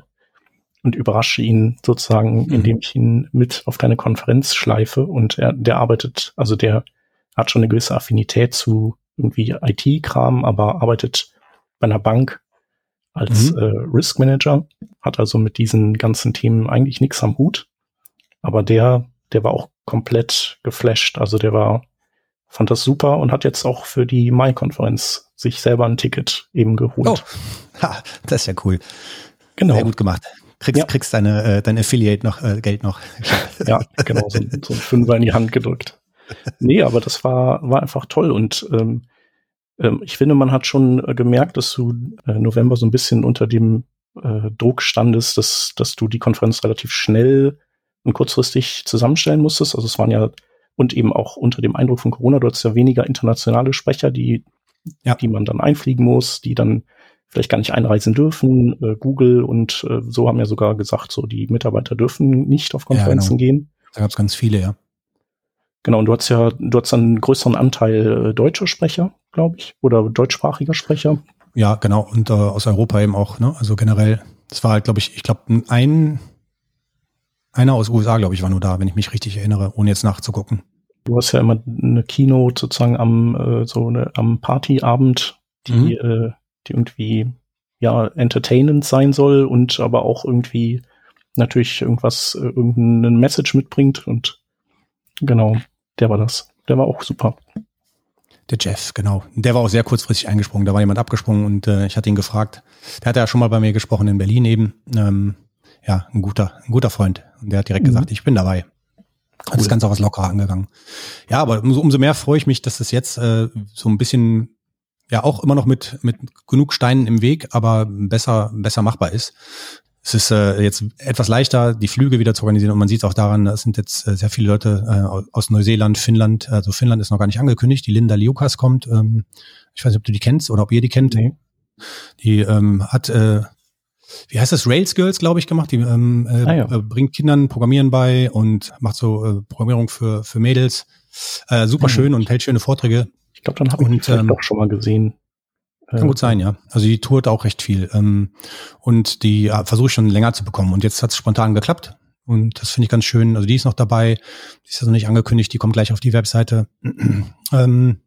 und überrasche ihn sozusagen, mhm. indem ich ihn mit auf deine Konferenz schleife. Und er, der arbeitet, also der hat schon eine gewisse Affinität zu irgendwie IT-Kram, aber arbeitet bei einer Bank als mhm. äh, Risk Manager, hat also mit diesen ganzen Themen eigentlich nichts am Hut. Aber der, der war auch komplett geflasht. Also der war fand das super und hat jetzt auch für die Mai-Konferenz sich selber ein Ticket eben geholt. Oh, (laughs) ha, das ist ja cool. Genau. Sehr gut gemacht. Kriegst, ja. kriegst deine, äh, dein Affiliate noch, äh, Geld noch. (laughs) ja, genau, so, so ein Fünfer in die Hand gedrückt. Nee, aber das war, war einfach toll und ähm, ähm, ich finde, man hat schon äh, gemerkt, dass du äh, November so ein bisschen unter dem äh, Druck standest, dass, dass du die Konferenz relativ schnell und kurzfristig zusammenstellen musstest. Also es waren ja und eben auch unter dem Eindruck von Corona, dort ist ja weniger internationale Sprecher, die, ja. die man dann einfliegen muss, die dann vielleicht gar nicht einreisen dürfen. Äh, Google und äh, so haben ja sogar gesagt, so die Mitarbeiter dürfen nicht auf Konferenzen ja, genau. gehen. Da gab es ganz viele, ja. Genau, und du hast ja, du hast einen größeren Anteil äh, deutscher Sprecher, glaube ich, oder deutschsprachiger Sprecher. Ja, genau, und äh, aus Europa eben auch, ne? Also generell, das war halt, glaube ich, ich glaube, ein einer aus USA, glaube ich, war nur da, wenn ich mich richtig erinnere, ohne jetzt nachzugucken. Du hast ja immer eine Keynote sozusagen am äh, so eine, am Partyabend, die, mhm. äh, die irgendwie ja entertainend sein soll und aber auch irgendwie natürlich irgendwas, äh, irgendeine Message mitbringt und genau, der war das. Der war auch super. Der Jeff, genau. Der war auch sehr kurzfristig eingesprungen. Da war jemand abgesprungen und äh, ich hatte ihn gefragt. Der hatte ja schon mal bei mir gesprochen in Berlin eben. Ähm, ja, ein guter, ein guter Freund. Und der hat direkt mhm. gesagt, ich bin dabei. Cool. Hat das Ganze auch was lockerer angegangen. Ja, aber umso, umso mehr freue ich mich, dass das jetzt äh, so ein bisschen, ja, auch immer noch mit, mit genug Steinen im Weg, aber besser, besser machbar ist. Es ist äh, jetzt etwas leichter, die Flüge wieder zu organisieren und man sieht es auch daran, es sind jetzt äh, sehr viele Leute äh, aus Neuseeland, Finnland, also Finnland ist noch gar nicht angekündigt, die Linda Liukas kommt, ähm, ich weiß nicht, ob du die kennst oder ob ihr die kennt. Nee. Die ähm, hat äh, wie heißt das, Rails Girls, glaube ich, gemacht. Die ähm, äh, ah, ja. Äh, bringt Kindern Programmieren bei und macht so äh, Programmierung für, für Mädels. Äh, super mhm. schön und hält schöne Vorträge. Ich glaube, dann habe ich die ähm, doch schon mal gesehen. Kann gut sein, ja. Also die tourt auch recht viel. Ähm, und die äh, versuche ich schon länger zu bekommen. Und jetzt hat es spontan geklappt. Und das finde ich ganz schön. Also die ist noch dabei. Die ist also nicht angekündigt, die kommt gleich auf die Webseite. (clears throat) ähm,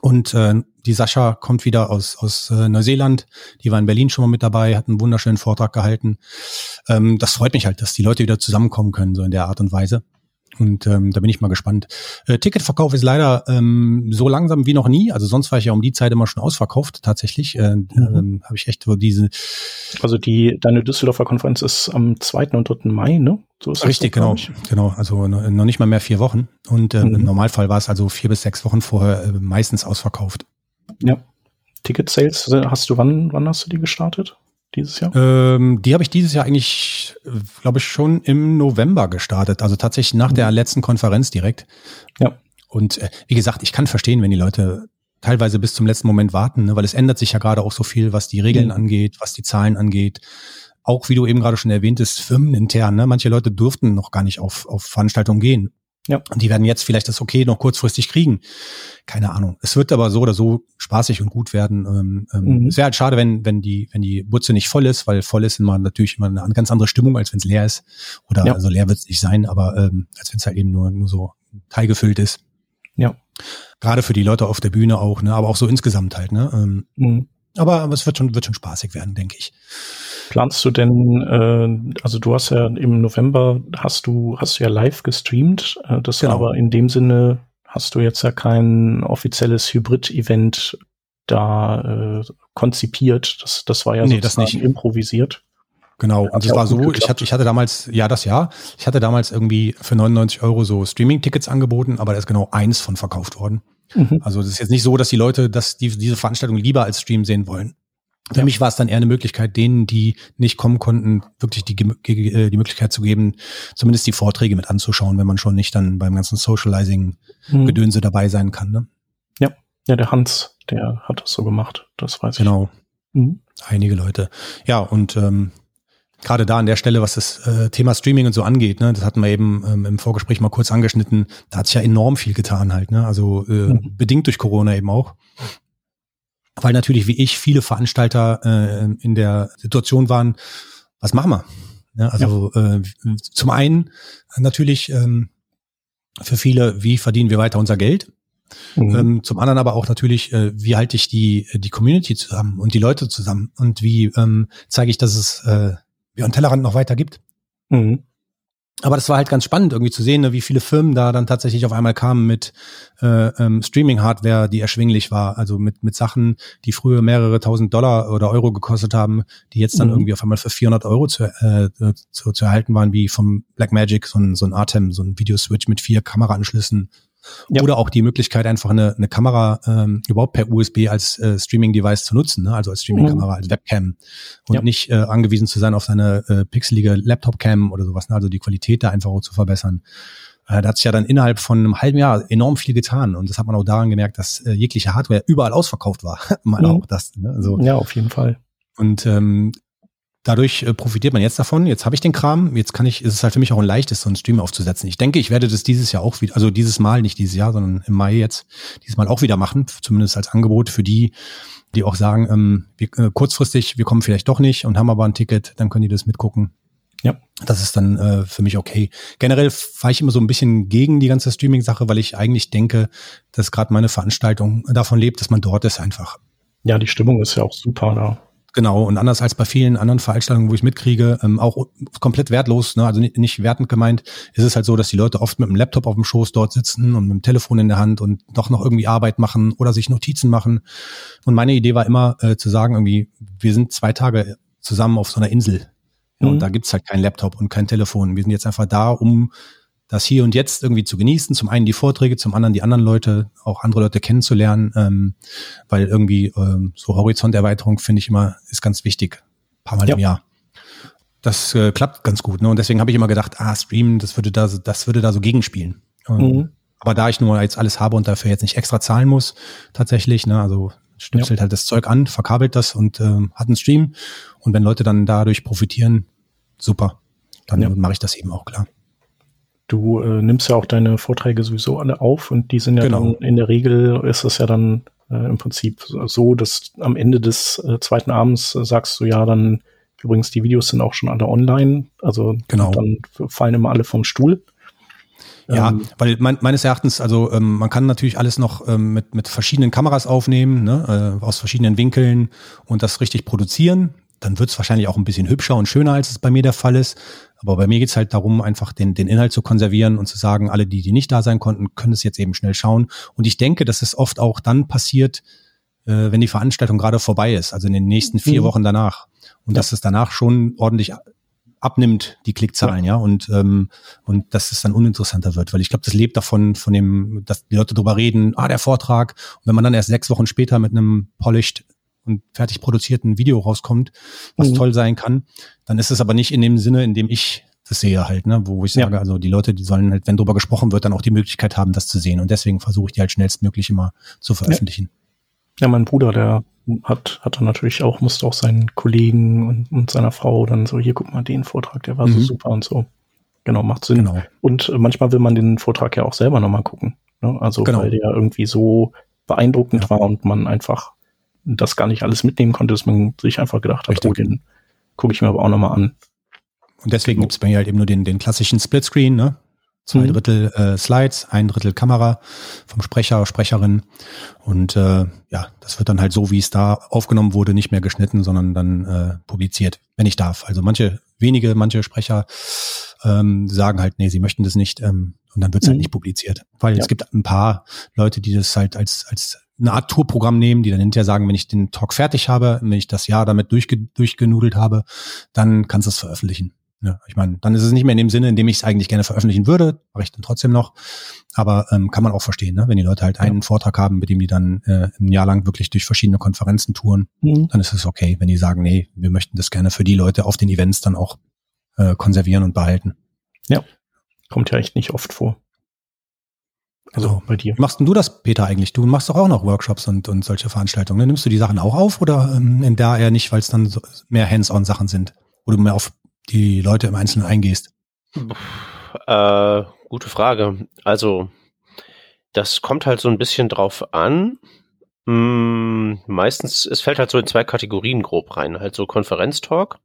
und äh, die Sascha kommt wieder aus, aus äh, Neuseeland. Die war in Berlin schon mal mit dabei, hat einen wunderschönen Vortrag gehalten. Ähm, das freut mich halt, dass die Leute wieder zusammenkommen können, so in der Art und Weise. Und ähm, da bin ich mal gespannt. Äh, Ticketverkauf ist leider ähm, so langsam wie noch nie. Also sonst war ich ja um die Zeit immer schon ausverkauft, tatsächlich. Äh, mhm. ähm, Habe ich echt so diese. Also die deine Düsseldorfer Konferenz ist am 2. und 3. Mai, ne? So ist Richtig, genau. Genau. Also noch nicht mal mehr vier Wochen. Und äh, mhm. im Normalfall war es also vier bis sechs Wochen vorher äh, meistens ausverkauft. Ja. Ticket Sales, hast du wann, wann hast du die gestartet? Dieses Jahr? Ähm, die habe ich dieses Jahr eigentlich, glaube ich, schon im November gestartet. Also tatsächlich nach mhm. der letzten Konferenz direkt. Ja. Und äh, wie gesagt, ich kann verstehen, wenn die Leute teilweise bis zum letzten Moment warten, ne? weil es ändert sich ja gerade auch so viel, was die Regeln mhm. angeht, was die Zahlen angeht. Auch wie du eben gerade schon erwähntest, firmenintern. Ne? Manche Leute durften noch gar nicht auf, auf Veranstaltungen gehen. Ja. Und die werden jetzt vielleicht das okay noch kurzfristig kriegen. Keine Ahnung. Es wird aber so oder so spaßig und gut werden. Ähm, ähm, mhm. Es wäre halt schade, wenn, wenn die, wenn die Butze nicht voll ist, weil voll ist immer natürlich immer eine ganz andere Stimmung, als wenn es leer ist. Oder ja. also leer wird es nicht sein, aber ähm, als wenn es halt eben nur, nur so teilgefüllt ist. Ja. Gerade für die Leute auf der Bühne auch, ne? Aber auch so insgesamt halt, ne? Ähm, mhm. aber, aber es wird schon, wird schon spaßig werden, denke ich. Planst du denn, äh, also du hast ja im November hast du, hast du ja live gestreamt, äh, das genau. aber in dem Sinne hast du jetzt ja kein offizielles Hybrid-Event da äh, konzipiert. Das, das war ja nee, das nicht. improvisiert. Genau, und es war so, ich hatte, ich hatte damals, ja, das Jahr, ich hatte damals irgendwie für 99 Euro so Streaming-Tickets angeboten, aber da ist genau eins von verkauft worden. Mhm. Also das ist jetzt nicht so, dass die Leute dass die, diese Veranstaltung lieber als Stream sehen wollen. Für ja. mich war es dann eher eine Möglichkeit, denen, die nicht kommen konnten, wirklich die, die Möglichkeit zu geben, zumindest die Vorträge mit anzuschauen, wenn man schon nicht dann beim ganzen Socializing-Gedönse mhm. dabei sein kann. Ne? Ja, ja, der Hans, der hat das so gemacht, das weiß genau. ich. Genau. Mhm. Einige Leute. Ja, und ähm, gerade da an der Stelle, was das äh, Thema Streaming und so angeht, ne, das hatten wir eben ähm, im Vorgespräch mal kurz angeschnitten, da hat sich ja enorm viel getan halt, ne? Also äh, mhm. bedingt durch Corona eben auch weil natürlich wie ich viele Veranstalter äh, in der Situation waren, was machen wir? Ja, also ja. Äh, zum einen natürlich ähm, für viele, wie verdienen wir weiter unser Geld? Mhm. Ähm, zum anderen aber auch natürlich, äh, wie halte ich die, die Community zusammen und die Leute zusammen und wie ähm, zeige ich, dass es äh, Beyond Tellerrand noch weiter gibt. Mhm aber das war halt ganz spannend irgendwie zu sehen, ne, wie viele Firmen da dann tatsächlich auf einmal kamen mit äh, ähm, Streaming-Hardware, die erschwinglich war, also mit mit Sachen, die früher mehrere tausend Dollar oder Euro gekostet haben, die jetzt dann mhm. irgendwie auf einmal für 400 Euro zu, äh, zu, zu erhalten waren, wie vom Blackmagic so ein so ein Artem, so ein Videoswitch mit vier Kameraanschlüssen ja. Oder auch die Möglichkeit, einfach eine, eine Kamera ähm, überhaupt per USB als äh, Streaming-Device zu nutzen, ne? also als Streaming-Kamera, mhm. als Webcam und ja. nicht äh, angewiesen zu sein auf seine äh, pixelige Laptop-Cam oder sowas, ne? also die Qualität da einfach auch zu verbessern. Äh, da hat sich ja dann innerhalb von einem halben Jahr enorm viel getan und das hat man auch daran gemerkt, dass äh, jegliche Hardware überall ausverkauft war. (laughs) Mal mhm. auch das. Ne? Also, ja, auf jeden Fall. Und ähm, Dadurch äh, profitiert man jetzt davon. Jetzt habe ich den Kram. Jetzt kann ich, ist es halt für mich auch ein leichtes, so einen Stream aufzusetzen. Ich denke, ich werde das dieses Jahr auch wieder, also dieses Mal, nicht dieses Jahr, sondern im Mai jetzt, dieses Mal auch wieder machen. Zumindest als Angebot für die, die auch sagen, ähm, wir, äh, kurzfristig, wir kommen vielleicht doch nicht und haben aber ein Ticket, dann können die das mitgucken. Ja. Das ist dann äh, für mich okay. Generell fahre ich immer so ein bisschen gegen die ganze Streaming-Sache, weil ich eigentlich denke, dass gerade meine Veranstaltung davon lebt, dass man dort ist einfach. Ja, die Stimmung ist ja auch super da. Genau, und anders als bei vielen anderen Veranstaltungen, wo ich mitkriege, ähm, auch komplett wertlos, ne, also nicht, nicht wertend gemeint, ist es halt so, dass die Leute oft mit dem Laptop auf dem Schoß dort sitzen und mit dem Telefon in der Hand und doch noch irgendwie Arbeit machen oder sich Notizen machen. Und meine Idee war immer äh, zu sagen, irgendwie, wir sind zwei Tage zusammen auf so einer Insel. Ja, mhm. Und da gibt's halt kein Laptop und kein Telefon. Wir sind jetzt einfach da, um das hier und jetzt irgendwie zu genießen. Zum einen die Vorträge, zum anderen die anderen Leute, auch andere Leute kennenzulernen, ähm, weil irgendwie ähm, so Horizonterweiterung finde ich immer ist ganz wichtig, ein paar Mal ja. im Jahr. Das äh, klappt ganz gut, ne? Und deswegen habe ich immer gedacht, ah, Streamen, das würde da, das würde da so gegenspielen. Ähm, mhm. Aber da ich nur jetzt alles habe und dafür jetzt nicht extra zahlen muss, tatsächlich, ne, also stöpselt ja. halt das Zeug an, verkabelt das und ähm, hat einen Stream. Und wenn Leute dann dadurch profitieren, super. Dann ja. mache ich das eben auch klar. Du äh, nimmst ja auch deine Vorträge sowieso alle auf und die sind ja genau. dann in der Regel ist es ja dann äh, im Prinzip so, dass am Ende des äh, zweiten Abends äh, sagst du ja dann übrigens die Videos sind auch schon alle online, also genau. dann fallen immer alle vom Stuhl. Ja, ähm, weil mein, meines Erachtens, also ähm, man kann natürlich alles noch ähm, mit, mit verschiedenen Kameras aufnehmen, ne, äh, aus verschiedenen Winkeln und das richtig produzieren. Dann wird es wahrscheinlich auch ein bisschen hübscher und schöner, als es bei mir der Fall ist. Aber bei mir geht's halt darum, einfach den, den Inhalt zu konservieren und zu sagen, alle, die, die nicht da sein konnten, können es jetzt eben schnell schauen. Und ich denke, dass es oft auch dann passiert, äh, wenn die Veranstaltung gerade vorbei ist, also in den nächsten vier mhm. Wochen danach. Und ja. dass es danach schon ordentlich abnimmt, die Klickzahlen, ja, ja und, ähm, und dass es dann uninteressanter wird, weil ich glaube, das lebt davon, von dem, dass die Leute drüber reden, ah, der Vortrag, und wenn man dann erst sechs Wochen später mit einem polished und fertig produzierten Video rauskommt, was mhm. toll sein kann, dann ist es aber nicht in dem Sinne, in dem ich das sehe halt, ne, wo ich sage, ja. also die Leute, die sollen halt, wenn drüber gesprochen wird, dann auch die Möglichkeit haben, das zu sehen. Und deswegen versuche ich die halt schnellstmöglich immer zu veröffentlichen. Ja, ja mein Bruder, der hat, hat dann natürlich auch, musste auch seinen Kollegen und, und seiner Frau dann so, hier guck mal den Vortrag, der war mhm. so super und so. Genau, macht Sinn. Genau. Und äh, manchmal will man den Vortrag ja auch selber nochmal gucken. Ne? Also genau. weil der irgendwie so beeindruckend ja. war und man einfach das gar nicht alles mitnehmen konnte, dass man sich einfach gedacht hat, oh, den gucke ich mir aber auch nochmal an. Und deswegen genau. gibt's bei mir halt eben nur den, den klassischen Splitscreen, ne? Zwei mhm. Drittel äh, Slides, ein Drittel Kamera vom Sprecher, Sprecherin. Und äh, ja, das wird dann halt so, wie es da aufgenommen wurde, nicht mehr geschnitten, sondern dann äh, publiziert, wenn ich darf. Also manche wenige, manche Sprecher ähm, sagen halt, nee, sie möchten das nicht. Ähm, und dann wird's halt mhm. halt nicht publiziert. Weil ja. es gibt ein paar Leute, die das halt als, als eine Art Tourprogramm nehmen, die dann hinterher sagen, wenn ich den Talk fertig habe, wenn ich das Jahr damit durchge durchgenudelt habe, dann kannst du es veröffentlichen. Ja, ich meine, dann ist es nicht mehr in dem Sinne, in dem ich es eigentlich gerne veröffentlichen würde, mache ich dann trotzdem noch. Aber ähm, kann man auch verstehen, ne? wenn die Leute halt einen ja. Vortrag haben, mit dem die dann äh, ein Jahr lang wirklich durch verschiedene Konferenzen touren, mhm. dann ist es okay, wenn die sagen, nee, wir möchten das gerne für die Leute auf den Events dann auch äh, konservieren und behalten. Ja, kommt ja echt nicht oft vor. Also oh. bei dir. Wie machst denn du das, Peter, eigentlich? Du machst doch auch noch Workshops und, und solche Veranstaltungen. Ne? Nimmst du die Sachen auch auf oder ähm, in da eher nicht, weil es dann so mehr Hands-on-Sachen sind, wo du mehr auf die Leute im Einzelnen eingehst? Äh, gute Frage. Also, das kommt halt so ein bisschen drauf an. Hm, meistens, es fällt halt so in zwei Kategorien grob rein. Halt so Konferenztalk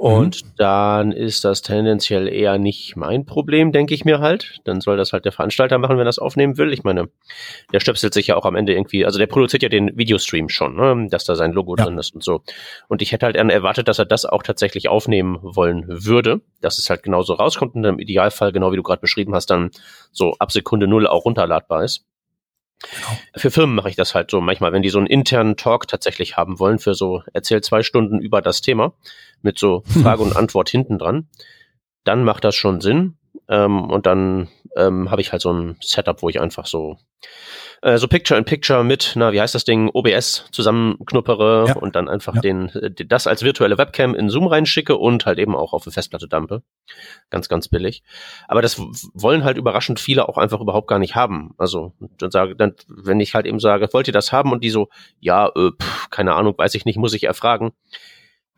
und mhm. dann ist das tendenziell eher nicht mein Problem, denke ich mir halt. Dann soll das halt der Veranstalter machen, wenn er das aufnehmen will. Ich meine, der stöpselt sich ja auch am Ende irgendwie, also der produziert ja den Videostream schon, ne? dass da sein Logo ja. drin ist und so. Und ich hätte halt erwartet, dass er das auch tatsächlich aufnehmen wollen würde, dass es halt genauso rauskommt und im Idealfall, genau wie du gerade beschrieben hast, dann so ab Sekunde null auch runterladbar ist. Genau. Für Firmen mache ich das halt so manchmal, wenn die so einen internen Talk tatsächlich haben wollen, für so erzähl zwei Stunden über das Thema mit so (laughs) Frage und Antwort hinten dran, dann macht das schon Sinn. Ähm, und dann ähm, habe ich halt so ein Setup, wo ich einfach so äh, so Picture in Picture mit, na, wie heißt das Ding, OBS zusammenknuppere ja. und dann einfach ja. den, äh, das als virtuelle Webcam in Zoom reinschicke und halt eben auch auf eine Festplatte dampe. Ganz, ganz billig. Aber das wollen halt überraschend viele auch einfach überhaupt gar nicht haben. Also, dann sage, dann, wenn ich halt eben sage, wollt ihr das haben? Und die so, ja, äh, pff, keine Ahnung, weiß ich nicht, muss ich erfragen.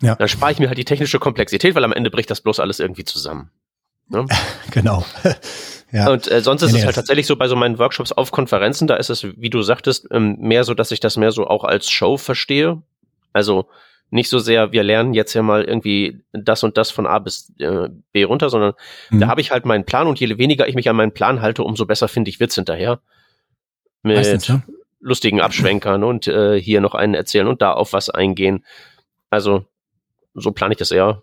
Ja. Dann spare ich mir halt die technische Komplexität, weil am Ende bricht das bloß alles irgendwie zusammen. Ne? (laughs) Genau. Ja. Und äh, sonst ist nee, es halt tatsächlich so bei so meinen Workshops auf Konferenzen, da ist es, wie du sagtest, ähm, mehr so, dass ich das mehr so auch als Show verstehe. Also nicht so sehr, wir lernen jetzt ja mal irgendwie das und das von A bis äh, B runter, sondern mhm. da habe ich halt meinen Plan und je weniger ich mich an meinen Plan halte, umso besser finde ich Witz hinterher. Mit Meistens, ja. lustigen Abschwenkern und äh, hier noch einen erzählen und da auf was eingehen. Also so plane ich das eher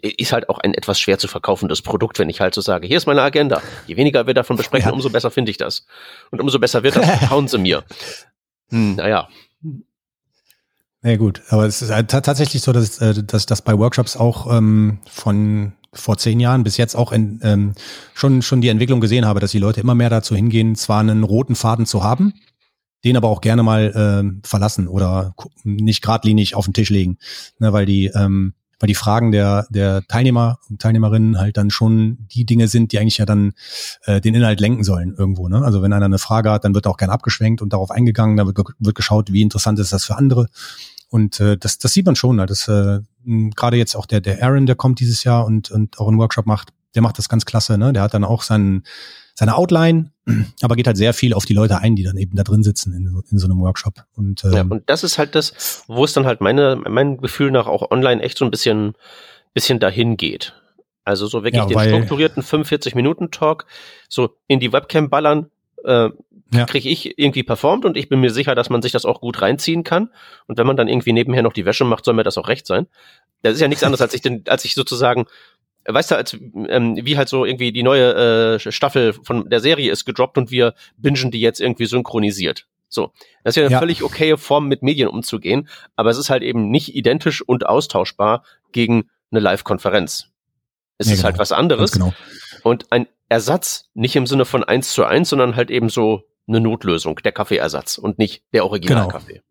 ist halt auch ein etwas schwer zu verkaufendes Produkt, wenn ich halt so sage, hier ist meine Agenda. Je weniger wir davon besprechen, ja. umso besser finde ich das. Und umso besser wird das, (laughs) vertrauen Sie mir. Hm, naja. Na ja, gut, aber es ist halt tatsächlich so, dass, äh, dass das bei Workshops auch ähm, von vor zehn Jahren bis jetzt auch in, ähm, schon, schon die Entwicklung gesehen habe, dass die Leute immer mehr dazu hingehen, zwar einen roten Faden zu haben, den aber auch gerne mal ähm, verlassen oder nicht geradlinig auf den Tisch legen, ne, weil die ähm, weil die Fragen der, der Teilnehmer und Teilnehmerinnen halt dann schon die Dinge sind, die eigentlich ja dann äh, den Inhalt lenken sollen irgendwo. Ne? Also wenn einer eine Frage hat, dann wird auch gern abgeschwenkt und darauf eingegangen, da wird, wird geschaut, wie interessant ist das für andere. Und äh, das, das sieht man schon. Ne? Das äh, gerade jetzt auch der, der Aaron, der kommt dieses Jahr und, und auch einen Workshop macht, der macht das ganz klasse. Ne? Der hat dann auch seinen seine Outline, (clears throat) aber geht halt sehr viel auf die Leute ein, die dann eben da drin sitzen in, in so einem Workshop. Und, ähm, ja, und das ist halt das, wo es dann halt meine, mein Gefühl nach auch online echt so ein bisschen, bisschen dahin geht. Also so wirklich ja, den strukturierten 45-Minuten-Talk so in die Webcam ballern, äh, ja. kriege ich irgendwie performt und ich bin mir sicher, dass man sich das auch gut reinziehen kann. Und wenn man dann irgendwie nebenher noch die Wäsche macht, soll mir das auch recht sein. Das ist ja nichts anderes, als ich, den, als ich sozusagen weißt du, als ähm, wie halt so irgendwie die neue äh, Staffel von der Serie ist gedroppt und wir bingen die jetzt irgendwie synchronisiert. So, das ist ja eine ja. völlig okaye Form, mit Medien umzugehen, aber es ist halt eben nicht identisch und austauschbar gegen eine Live-Konferenz. Es ja, ist halt genau. halt was anderes. Genau. Und ein Ersatz, nicht im Sinne von eins zu eins, sondern halt eben so eine Notlösung, der Kaffeeersatz und nicht der Originalkaffee.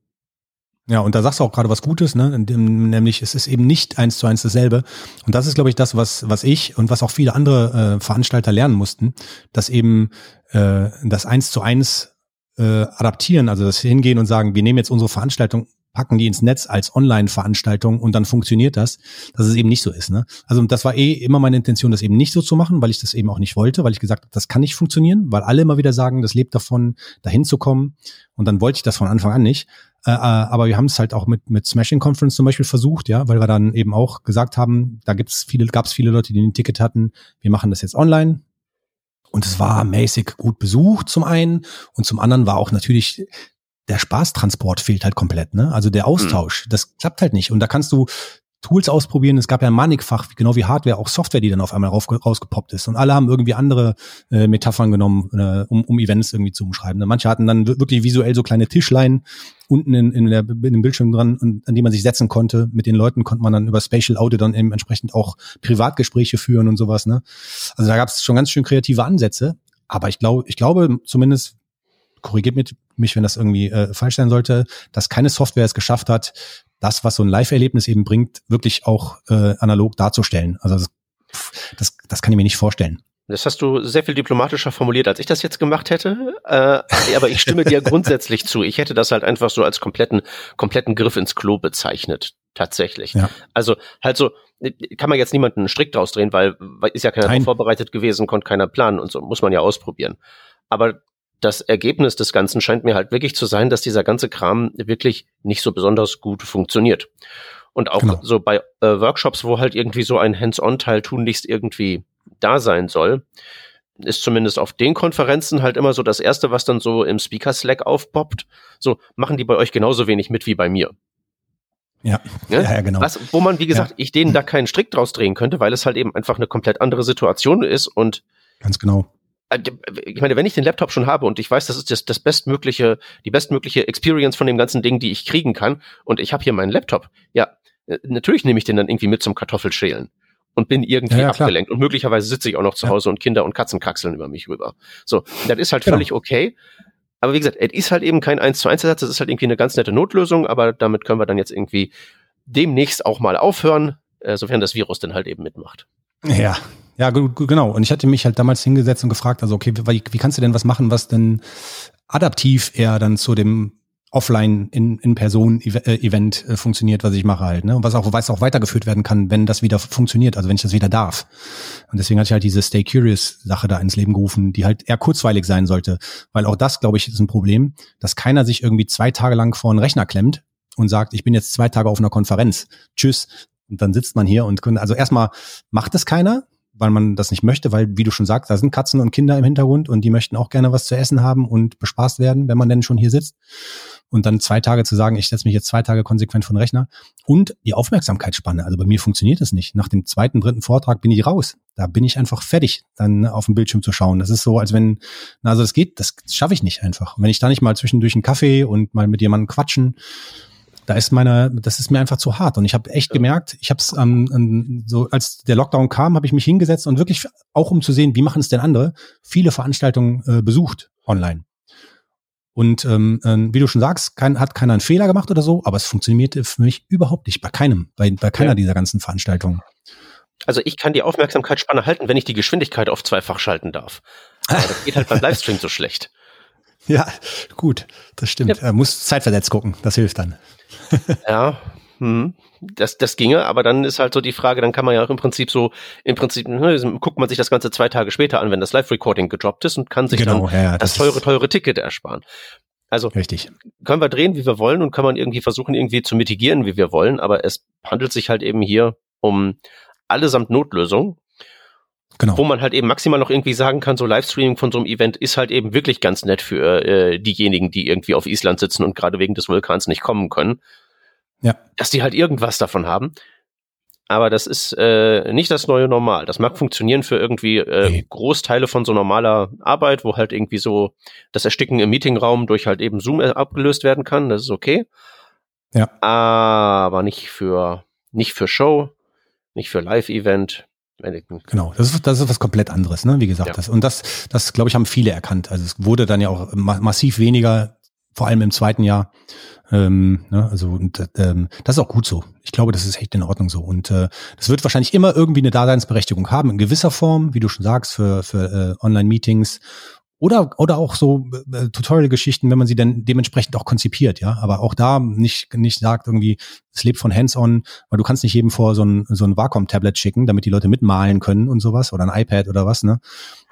Ja, und da sagst du auch gerade was Gutes, ne? nämlich es ist eben nicht eins zu eins dasselbe. Und das ist, glaube ich, das, was, was ich und was auch viele andere äh, Veranstalter lernen mussten, dass eben äh, das eins zu eins äh, adaptieren, also das hingehen und sagen, wir nehmen jetzt unsere Veranstaltung packen die ins Netz als Online-Veranstaltung und dann funktioniert das, dass es eben nicht so ist. Ne? Also das war eh immer meine Intention, das eben nicht so zu machen, weil ich das eben auch nicht wollte, weil ich gesagt habe, das kann nicht funktionieren, weil alle immer wieder sagen, das lebt davon, dahin zu kommen. Und dann wollte ich das von Anfang an nicht. Äh, äh, aber wir haben es halt auch mit, mit Smashing Conference zum Beispiel versucht, ja, weil wir dann eben auch gesagt haben, da gibt's viele, gab es viele Leute, die ein Ticket hatten, wir machen das jetzt online. Und es war mäßig gut besucht zum einen und zum anderen war auch natürlich der Spaßtransport fehlt halt komplett, ne? Also der Austausch, mhm. das klappt halt nicht. Und da kannst du Tools ausprobieren. Es gab ja ein Manikfach, genau wie Hardware, auch Software, die dann auf einmal rausgepoppt ist. Und alle haben irgendwie andere äh, Metaphern genommen, äh, um, um Events irgendwie zu umschreiben. Ne? Manche hatten dann wirklich visuell so kleine Tischlein unten in, in, der, in dem Bildschirm dran, und, an die man sich setzen konnte. Mit den Leuten konnte man dann über Spatial Audio dann eben entsprechend auch Privatgespräche führen und sowas. Ne? Also da gab es schon ganz schön kreative Ansätze. Aber ich glaube, ich glaube zumindest, korrigiert mich, mich, wenn das irgendwie äh, falsch sein sollte, dass keine Software es geschafft hat, das, was so ein Live-Erlebnis eben bringt, wirklich auch äh, analog darzustellen. Also das, das, das kann ich mir nicht vorstellen. Das hast du sehr viel diplomatischer formuliert, als ich das jetzt gemacht hätte. Äh, aber ich stimme dir (laughs) grundsätzlich zu. Ich hätte das halt einfach so als kompletten, kompletten Griff ins Klo bezeichnet. Tatsächlich. Ja. Also halt so, kann man jetzt niemanden einen Strick draus drehen, weil, weil ist ja keiner vorbereitet gewesen, konnte keiner planen und so, muss man ja ausprobieren. Aber das Ergebnis des Ganzen scheint mir halt wirklich zu sein, dass dieser ganze Kram wirklich nicht so besonders gut funktioniert. Und auch genau. so bei äh, Workshops, wo halt irgendwie so ein Hands-on-Teil tunlichst irgendwie da sein soll, ist zumindest auf den Konferenzen halt immer so das erste, was dann so im Speaker-Slack aufpoppt. So, machen die bei euch genauso wenig mit wie bei mir. Ja, ja, ja, genau. Was, wo man, wie gesagt, ja. ich denen da keinen Strick draus drehen könnte, weil es halt eben einfach eine komplett andere Situation ist und ganz genau. Äh, ich meine, wenn ich den Laptop schon habe und ich weiß, das ist das, das bestmögliche, die bestmögliche Experience von dem ganzen Ding, die ich kriegen kann, und ich habe hier meinen Laptop, ja, äh, natürlich nehme ich den dann irgendwie mit zum Kartoffelschälen und bin irgendwie ja, ja, abgelenkt. Und möglicherweise sitze ich auch noch zu Hause und Kinder und Katzen kraxeln über mich rüber. So, das ist halt genau. völlig okay. Aber wie gesagt, es ist halt eben kein 1 zu 1 Ersatz, das ist halt irgendwie eine ganz nette Notlösung, aber damit können wir dann jetzt irgendwie demnächst auch mal aufhören, äh, sofern das Virus dann halt eben mitmacht. Ja, ja, genau. Und ich hatte mich halt damals hingesetzt und gefragt, also okay, wie, wie kannst du denn was machen, was denn adaptiv eher dann zu dem offline in, in Person äh, Event äh, funktioniert, was ich mache halt, ne? Und was auch was auch weitergeführt werden kann, wenn das wieder funktioniert, also wenn ich das wieder darf. Und deswegen hatte ich halt diese Stay Curious Sache da ins Leben gerufen, die halt eher kurzweilig sein sollte, weil auch das, glaube ich, ist ein Problem, dass keiner sich irgendwie zwei Tage lang vor einen Rechner klemmt und sagt, ich bin jetzt zwei Tage auf einer Konferenz. Tschüss. Und dann sitzt man hier und also erstmal macht es keiner, weil man das nicht möchte, weil, wie du schon sagst, da sind Katzen und Kinder im Hintergrund und die möchten auch gerne was zu essen haben und bespaßt werden, wenn man denn schon hier sitzt. Und dann zwei Tage zu sagen, ich setze mich jetzt zwei Tage konsequent von Rechner. Und die Aufmerksamkeitsspanne. Also bei mir funktioniert das nicht. Nach dem zweiten, dritten Vortrag bin ich raus. Da bin ich einfach fertig, dann auf dem Bildschirm zu schauen. Das ist so, als wenn, also das geht, das schaffe ich nicht einfach. Und wenn ich da nicht mal zwischendurch einen Kaffee und mal mit jemandem quatschen, da ist meine, das ist mir einfach zu hart. Und ich habe echt gemerkt, ich habe es ähm, so, als der Lockdown kam, habe ich mich hingesetzt und wirklich auch um zu sehen, wie machen es denn andere, viele Veranstaltungen äh, besucht online. Und ähm, äh, wie du schon sagst, kein, hat keiner einen Fehler gemacht oder so, aber es funktionierte für mich überhaupt nicht, bei keinem, bei, bei keiner ja. dieser ganzen Veranstaltungen. Also ich kann die Aufmerksamkeitsspanne halten, wenn ich die Geschwindigkeit auf zweifach schalten darf. Aber das geht halt beim (laughs) Livestream so schlecht. Ja, gut, das stimmt. Ja. Er muss zeitversetzt gucken, das hilft dann. (laughs) ja, hm, das, das ginge, aber dann ist halt so die Frage, dann kann man ja auch im Prinzip so, im Prinzip, ne, guckt man sich das Ganze zwei Tage später an, wenn das Live-Recording gedroppt ist und kann sich genau, dann ja, das, das teure, teure Ticket ersparen. Also Richtig. können wir drehen, wie wir wollen und kann man irgendwie versuchen, irgendwie zu mitigieren, wie wir wollen, aber es handelt sich halt eben hier um allesamt Notlösung. Genau. Wo man halt eben maximal noch irgendwie sagen kann, so Livestreaming von so einem Event ist halt eben wirklich ganz nett für äh, diejenigen, die irgendwie auf Island sitzen und gerade wegen des Vulkans nicht kommen können. Ja. Dass die halt irgendwas davon haben. Aber das ist äh, nicht das neue Normal. Das mag funktionieren für irgendwie äh, nee. Großteile von so normaler Arbeit, wo halt irgendwie so das Ersticken im Meetingraum durch halt eben Zoom abgelöst werden kann. Das ist okay. Ja. Aber nicht für nicht für Show, nicht für Live-Event, Genau, das ist, das ist was komplett anderes, ne? Wie gesagt, ja. das, und das, das glaube ich, haben viele erkannt. Also es wurde dann ja auch massiv weniger vor allem im zweiten Jahr. Ähm, ne, also und, ähm, das ist auch gut so. Ich glaube, das ist echt in Ordnung so. Und äh, das wird wahrscheinlich immer irgendwie eine Daseinsberechtigung haben, in gewisser Form, wie du schon sagst, für, für äh, Online-Meetings oder, oder auch so äh, Tutorial-Geschichten, wenn man sie dann dementsprechend auch konzipiert, ja. Aber auch da nicht, nicht sagt irgendwie, es lebt von Hands-on, weil du kannst nicht jedem vor so ein, so ein Wacom-Tablet schicken, damit die Leute mitmalen können und sowas oder ein iPad oder was, ne?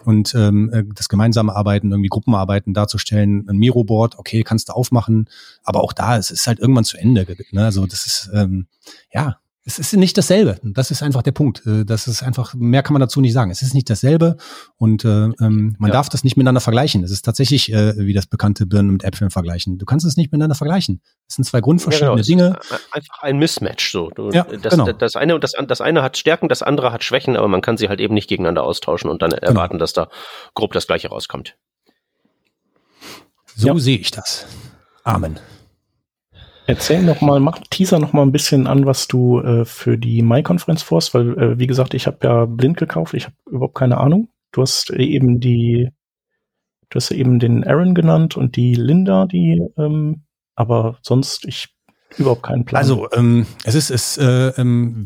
Und ähm, äh, das gemeinsame Arbeiten, irgendwie Gruppenarbeiten darzustellen, ein Miro-Board, okay, kannst du aufmachen, aber auch da, es ist halt irgendwann zu Ende. Ne? Also das ist, ähm, ja, es ist nicht dasselbe. Das ist einfach der Punkt. Äh, das ist einfach, mehr kann man dazu nicht sagen. Es ist nicht dasselbe und äh, ähm, man ja. darf das nicht miteinander vergleichen. Es ist tatsächlich äh, wie das bekannte Birnen mit Äpfeln vergleichen. Du kannst es nicht miteinander vergleichen. Es sind zwei grundverschiedene ja, genau. Dinge. Einfach ein Mismatch. So. Du, ja, das, genau. das eine und das, das eine hat Stärken, das andere hat Schwächen, aber man kann sie halt eben nicht gegeneinander austauschen und dann genau. erwarten, dass da grob das Gleiche rauskommt. So ja. sehe ich das. Amen. Erzähl noch mal, mach Teaser noch mal ein bisschen an, was du äh, für die Mai-Konferenz vorhast, weil äh, wie gesagt, ich habe ja blind gekauft, ich habe überhaupt keine Ahnung. Du hast eben die, du hast eben den Aaron genannt und die Linda, die, ähm, aber sonst ich überhaupt keinen Plan. Also ähm, es ist es, äh, ähm,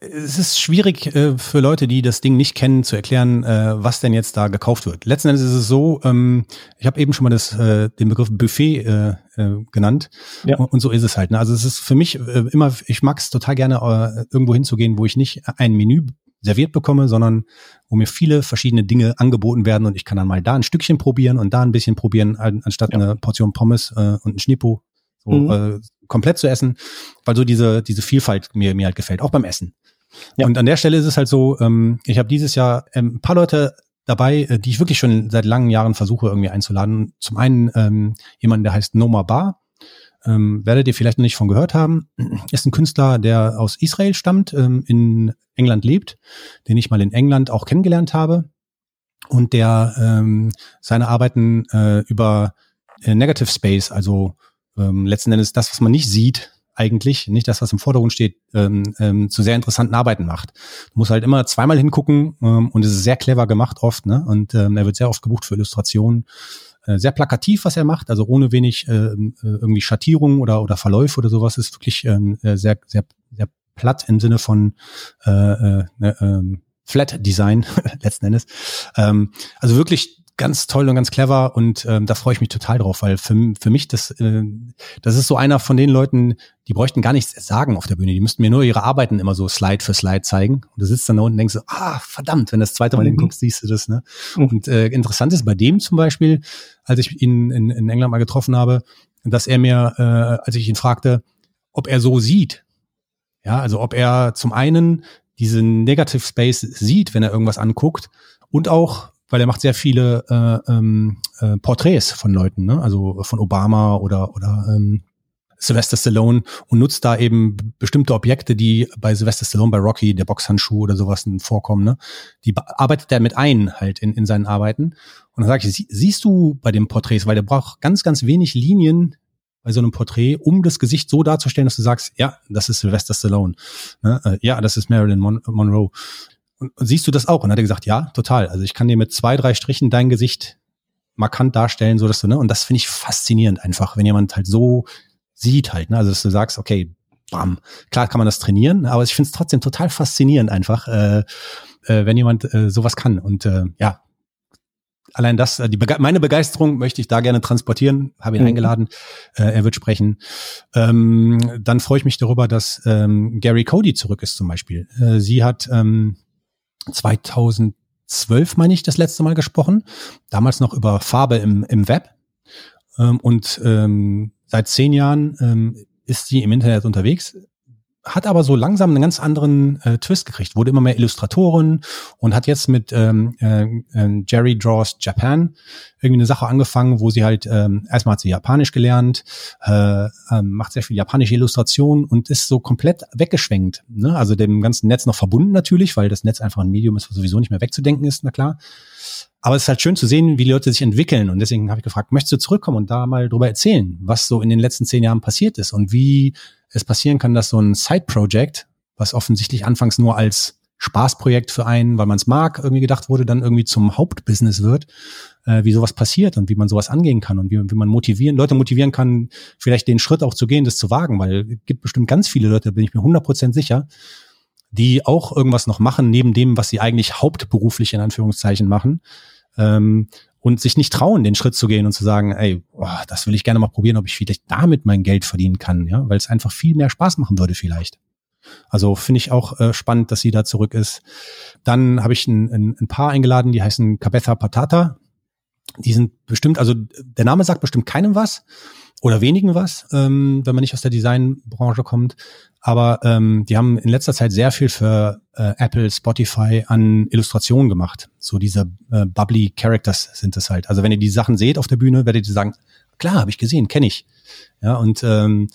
es ist schwierig äh, für Leute, die das Ding nicht kennen, zu erklären, äh, was denn jetzt da gekauft wird. Letzten Endes ist es so, ähm, ich habe eben schon mal das, äh, den Begriff Buffet äh, äh, genannt ja. und, und so ist es halt. Ne? Also es ist für mich äh, immer, ich mag es total gerne, äh, irgendwo hinzugehen, wo ich nicht ein Menü serviert bekomme, sondern wo mir viele verschiedene Dinge angeboten werden und ich kann dann mal da ein Stückchen probieren und da ein bisschen probieren, anstatt ja. eine Portion Pommes äh, und ein Schnippo so mhm. äh, komplett zu essen, weil so diese, diese Vielfalt mir, mir halt gefällt, auch beim Essen. Ja. Und an der Stelle ist es halt so, ähm, ich habe dieses Jahr ähm, ein paar Leute dabei, äh, die ich wirklich schon seit langen Jahren versuche irgendwie einzuladen. Zum einen ähm, jemand, der heißt Noma Bar. Ähm, werdet ihr vielleicht noch nicht von gehört haben, (clears throat) ist ein Künstler, der aus Israel stammt, ähm, in England lebt, den ich mal in England auch kennengelernt habe und der ähm, seine Arbeiten äh, über äh, Negative Space, also ähm, letzten Endes das, was man nicht sieht, eigentlich, nicht das, was im Vordergrund steht, ähm, ähm, zu sehr interessanten Arbeiten macht. Du musst halt immer zweimal hingucken ähm, und es ist sehr clever gemacht oft, ne? Und ähm, er wird sehr oft gebucht für Illustrationen. Äh, sehr plakativ, was er macht, also ohne wenig äh, äh irgendwie Schattierungen oder, oder Verläufe oder sowas, ist wirklich ähm, äh, sehr, sehr, sehr platt im Sinne von äh, äh, äh, Flat Design (laughs) letzten Endes. Ähm, also wirklich ganz toll und ganz clever und ähm, da freue ich mich total drauf, weil für, für mich das, äh, das ist so einer von den Leuten, die bräuchten gar nichts sagen auf der Bühne. Die müssten mir nur ihre Arbeiten immer so Slide für Slide zeigen. Und du sitzt dann da unten und denkst so, ah, verdammt, wenn du das zweite Mal mhm. hinguckst, siehst du das. Ne? Mhm. Und äh, interessant ist bei dem zum Beispiel, als ich ihn in, in England mal getroffen habe, dass er mir, äh, als ich ihn fragte, ob er so sieht, ja, also ob er zum einen diesen Negative Space sieht, wenn er irgendwas anguckt und auch weil er macht sehr viele äh, ähm, äh, Porträts von Leuten, ne? also von Obama oder oder ähm, Sylvester Stallone und nutzt da eben bestimmte Objekte, die bei Sylvester Stallone, bei Rocky, der Boxhandschuh oder sowas vorkommen, ne? Die arbeitet er mit ein halt in, in seinen Arbeiten. Und dann sage ich, sie, siehst du bei den Porträts, weil der braucht ganz, ganz wenig Linien bei so einem Porträt, um das Gesicht so darzustellen, dass du sagst, ja, das ist Sylvester Stallone, ne? Äh, ja, das ist Marilyn Mon Monroe. Und, und siehst du das auch? Und hat er gesagt, ja, total. Also ich kann dir mit zwei, drei Strichen dein Gesicht markant darstellen, so dass du, ne? Und das finde ich faszinierend einfach, wenn jemand halt so sieht halt, ne? Also dass du sagst, okay, bam. Klar kann man das trainieren, aber ich finde es trotzdem total faszinierend einfach, äh, äh, wenn jemand äh, sowas kann. Und äh, ja, allein das, äh, die Bege meine Begeisterung möchte ich da gerne transportieren, habe ihn mhm. eingeladen, äh, er wird sprechen. Ähm, dann freue ich mich darüber, dass ähm, Gary Cody zurück ist zum Beispiel. Äh, sie hat ähm, 2012, meine ich, das letzte Mal gesprochen. Damals noch über Farbe im, im Web. Ähm, und ähm, seit zehn Jahren ähm, ist sie im Internet unterwegs, hat aber so langsam einen ganz anderen äh, Twist gekriegt, wurde immer mehr Illustratorin und hat jetzt mit ähm, äh, äh, Jerry Draws Japan irgendwie eine Sache angefangen, wo sie halt ähm, erstmal hat sie Japanisch gelernt, äh, äh, macht sehr viel japanische Illustration und ist so komplett weggeschwenkt. Ne? Also dem ganzen Netz noch verbunden natürlich, weil das Netz einfach ein Medium ist, was sowieso nicht mehr wegzudenken ist, na klar. Aber es ist halt schön zu sehen, wie die Leute sich entwickeln. Und deswegen habe ich gefragt, möchtest du zurückkommen und da mal drüber erzählen, was so in den letzten zehn Jahren passiert ist und wie es passieren kann, dass so ein Side-Project, was offensichtlich anfangs nur als Spaßprojekt für einen, weil man es mag, irgendwie gedacht wurde, dann irgendwie zum Hauptbusiness wird, äh, wie sowas passiert und wie man sowas angehen kann und wie, wie man motivieren, Leute motivieren kann, vielleicht den Schritt auch zu gehen, das zu wagen, weil es gibt bestimmt ganz viele Leute, bin ich mir 100% sicher, die auch irgendwas noch machen, neben dem, was sie eigentlich hauptberuflich in Anführungszeichen machen. Ähm, und sich nicht trauen, den Schritt zu gehen und zu sagen, ey, oh, das will ich gerne mal probieren, ob ich vielleicht damit mein Geld verdienen kann, ja, weil es einfach viel mehr Spaß machen würde vielleicht. Also finde ich auch äh, spannend, dass sie da zurück ist. Dann habe ich ein, ein, ein Paar eingeladen, die heißen Cabeza Patata. Die sind bestimmt, also der Name sagt bestimmt keinem was oder wenigen was, ähm, wenn man nicht aus der Designbranche kommt. Aber ähm, die haben in letzter Zeit sehr viel für äh, Apple, Spotify an Illustrationen gemacht. So diese äh, bubbly Characters sind es halt. Also wenn ihr die Sachen seht auf der Bühne, werdet ihr sagen, klar, habe ich gesehen, kenne ich. Ja, und ähm,